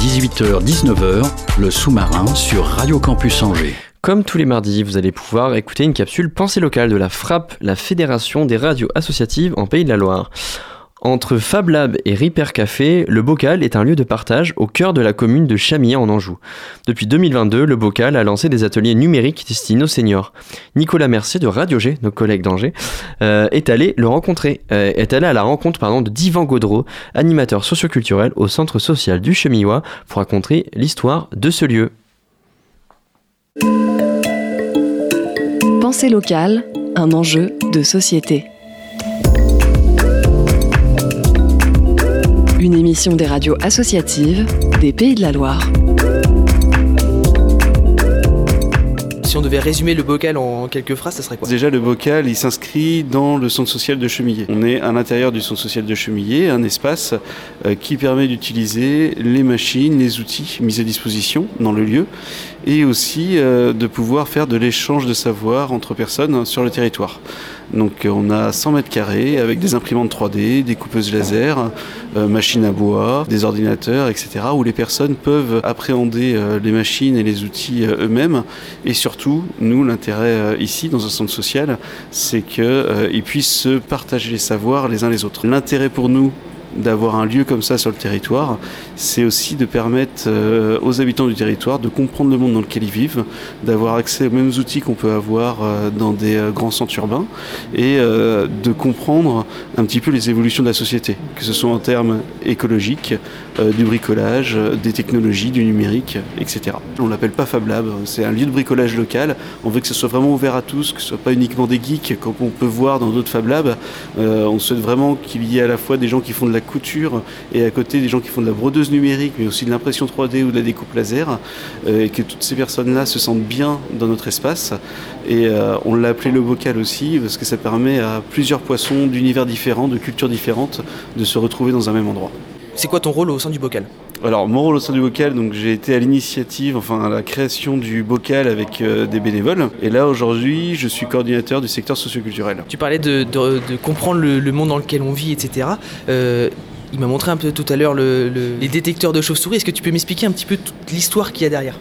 18h-19h, le sous-marin sur Radio Campus Angers. Comme tous les mardis, vous allez pouvoir écouter une capsule pensée locale de la FRAP, la Fédération des radios associatives en Pays de la Loire. Entre Fab Lab et Ripper Café, le Bocal est un lieu de partage au cœur de la commune de Chamillon en Anjou. Depuis 2022, le Bocal a lancé des ateliers numériques destinés aux seniors. Nicolas Mercier de Radio G, nos collègues d'Angers, euh, est allé le rencontrer, euh, est allé à la rencontre de Divan Gaudreau, animateur socioculturel au centre social du Chemillois, pour raconter l'histoire de ce lieu. Pensée locale, un enjeu de société. Une émission des radios associatives des Pays de la Loire. Si on devait résumer le bocal en quelques phrases, ça serait quoi? Déjà, le bocal, il s'inscrit dans le centre social de Chemillé. On est à l'intérieur du centre social de Chemillé, un espace euh, qui permet d'utiliser les machines, les outils mis à disposition dans le lieu et aussi euh, de pouvoir faire de l'échange de savoir entre personnes sur le territoire. Donc euh, on a 100 mètres carrés avec des imprimantes 3D, des coupeuses laser, euh, machines à bois, des ordinateurs, etc. où les personnes peuvent appréhender euh, les machines et les outils eux-mêmes. Et surtout, nous, l'intérêt ici, dans un centre social, c'est qu'ils puissent se partager les savoirs les uns les autres. L'intérêt pour nous d'avoir un lieu comme ça sur le territoire, c'est aussi de permettre euh, aux habitants du territoire de comprendre le monde dans lequel ils vivent, d'avoir accès aux mêmes outils qu'on peut avoir euh, dans des euh, grands centres urbains et de comprendre un petit peu les évolutions de la société, que ce soit en termes écologiques, du bricolage, des technologies, du numérique, etc. On l'appelle pas Fab Lab, c'est un lieu de bricolage local. On veut que ce soit vraiment ouvert à tous, que ce soit pas uniquement des geeks comme on peut voir dans d'autres Fab Labs. On souhaite vraiment qu'il y ait à la fois des gens qui font de la couture et à côté des gens qui font de la brodeuse numérique, mais aussi de l'impression 3D ou de la découpe laser, euh, et que toutes ces personnes-là se sentent bien dans notre espace. Et euh, on l'a appelé le bocal aussi parce que ça permet à plusieurs poissons d'univers différents, de cultures différentes, de se retrouver dans un même endroit. C'est quoi ton rôle au sein du bocal? Alors mon rôle au sein du bocal, donc j'ai été à l'initiative, enfin à la création du bocal avec euh, des bénévoles. Et là aujourd'hui, je suis coordinateur du secteur socioculturel. Tu parlais de, comprendre le, monde dans lequel on vit, etc. Euh, il m'a montré un peu tout à l'heure le- le- les détecteurs de chauves-souris. Est-ce que tu peux m'expliquer un petit peu toute l'histoire qu'il y a derrière?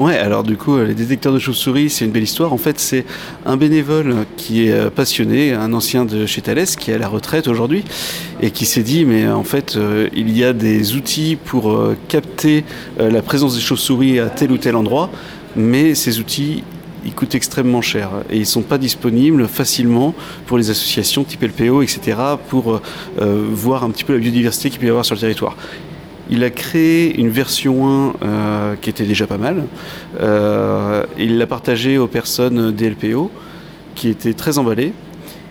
Ouais, alors du coup, euh, les détecteurs de chauves-souris, c'est une belle histoire. En fait, c'est un bénévole qui est euh, passionné, un ancien de chez Thales, qui est à la retraite aujourd'hui, et qui s'est dit, mais en fait, euh, il y a des outils pour capter la présence des chauves-souris à tel ou tel endroit, mais ces outils, ils coûtent extrêmement cher et ils sont pas disponibles facilement pour les associations type LPO, etc., pour voir un petit peu la biodiversité qu'il peut y avoir sur le territoire. Il a créé une version 1 euh, qui était déjà pas mal. Euh, il l'a partagée aux personnes des LPO qui étaient très emballées.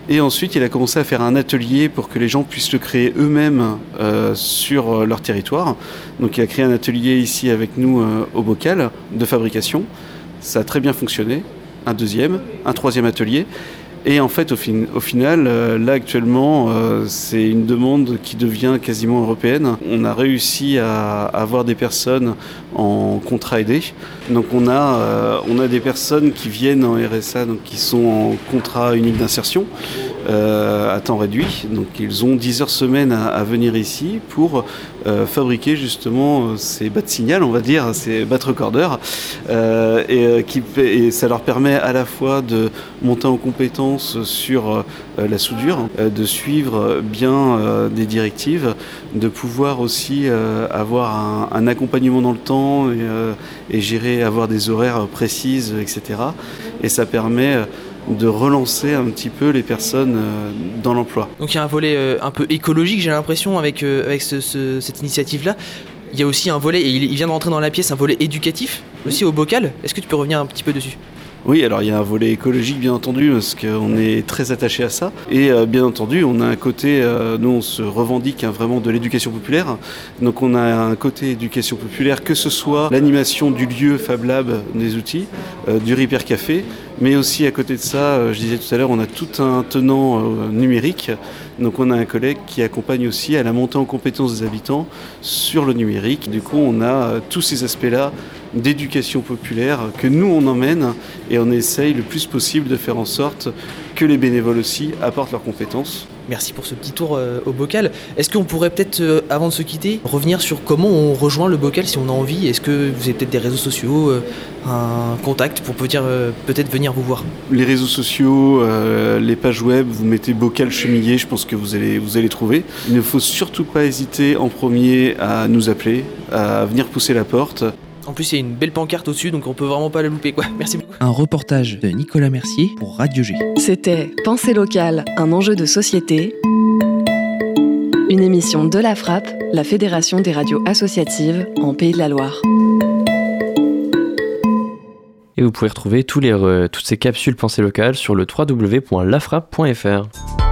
Et ensuite, il a commencé à faire un atelier pour que les gens puissent le créer eux-mêmes euh, sur leur territoire. Donc, il a créé un atelier ici avec nous au Bocal de fabrication. Ça a très bien fonctionné. Un deuxième, un troisième atelier. Et en fait, au, fin- au final, euh, là actuellement, euh, c'est une demande qui devient quasiment européenne. On a réussi à avoir des personnes en contrat aidé. Donc on a, euh, on a des personnes qui viennent en RSA, donc qui sont en contrat unique d'insertion euh, à temps réduit. Donc ils ont 10 heures semaine à, venir ici pour euh, fabriquer justement euh, ces bas de signal, on va dire, ces bas recordeurs. Euh, et, qui, et ça leur permet à la fois de monter en compétence sur la soudure, de suivre bien des directives, de pouvoir aussi avoir un, accompagnement dans le temps et, et gérer, avoir des horaires précises, etc. Et ça permet de relancer un petit peu les personnes euh, dans l'emploi. Donc il y a un volet euh, un peu écologique, j'ai l'impression, avec, euh, cette initiative-là. Il y a aussi un volet, et il vient de rentrer dans la pièce, un volet éducatif, aussi au bocal. Est-ce que tu peux revenir un petit peu dessus? Oui, alors il y a un volet écologique bien entendu parce qu'on est très attaché à ça. Et euh, bien entendu, on a un côté, euh, nous on se revendique hein, vraiment de l'éducation populaire. Donc on a un côté éducation populaire, que ce soit l'animation du lieu Fab Lab des outils, euh, du Repair Café, mais aussi à côté de ça, je disais tout à l'heure, on a tout un tenant numérique. Donc on a un collègue qui accompagne aussi à la montée en compétences des habitants sur le numérique. Du coup, on a tous ces aspects-là d'éducation populaire que nous on emmène et on essaye le plus possible de faire en sorte que les bénévoles aussi apportent leurs compétences. Merci pour ce petit tour euh, au bocal. Est-ce qu'on pourrait peut-être, euh, avant de se quitter, revenir sur comment on rejoint le bocal si on a envie? Est-ce que vous avez peut-être des réseaux sociaux, euh, un contact pour peut-être venir vous voir? Les réseaux sociaux, les pages web, vous mettez bocal chemillé, je pense que vous allez, vous allez trouver. Il ne faut surtout pas hésiter en premier à nous appeler, à venir pousser la porte. En plus, il y a une belle pancarte au-dessus, donc on peut vraiment pas la louper, quoi. Merci beaucoup. Un reportage de Nicolas Mercier pour Radio G. C'était Pensée locale, un enjeu de société. Une émission de la Frappe, la Fédération des radios associatives en Pays de la Loire. Et vous pouvez retrouver tous les, euh, toutes ces capsules pensées locales sur le www.lafrappe.fr.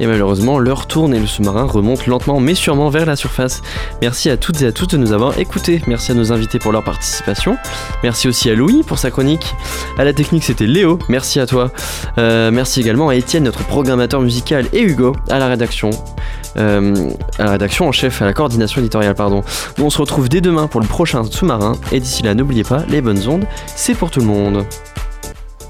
Et malheureusement, l'heure tourne et le sous-marin remonte lentement mais sûrement vers la surface. Merci à toutes et à tous de nous avoir écoutés. Merci à nos invités pour leur participation. Merci aussi à Louis pour sa chronique. À la technique, c'était Léo. Merci à toi. Euh, merci également à Étienne, notre programmateur musical, et Hugo à la rédaction. Euh, à la rédaction en chef, à la coordination éditoriale, pardon. Nous, on se retrouve dès demain pour le prochain sous-marin. Et d'ici là, n'oubliez pas, les bonnes ondes, c'est pour tout le monde.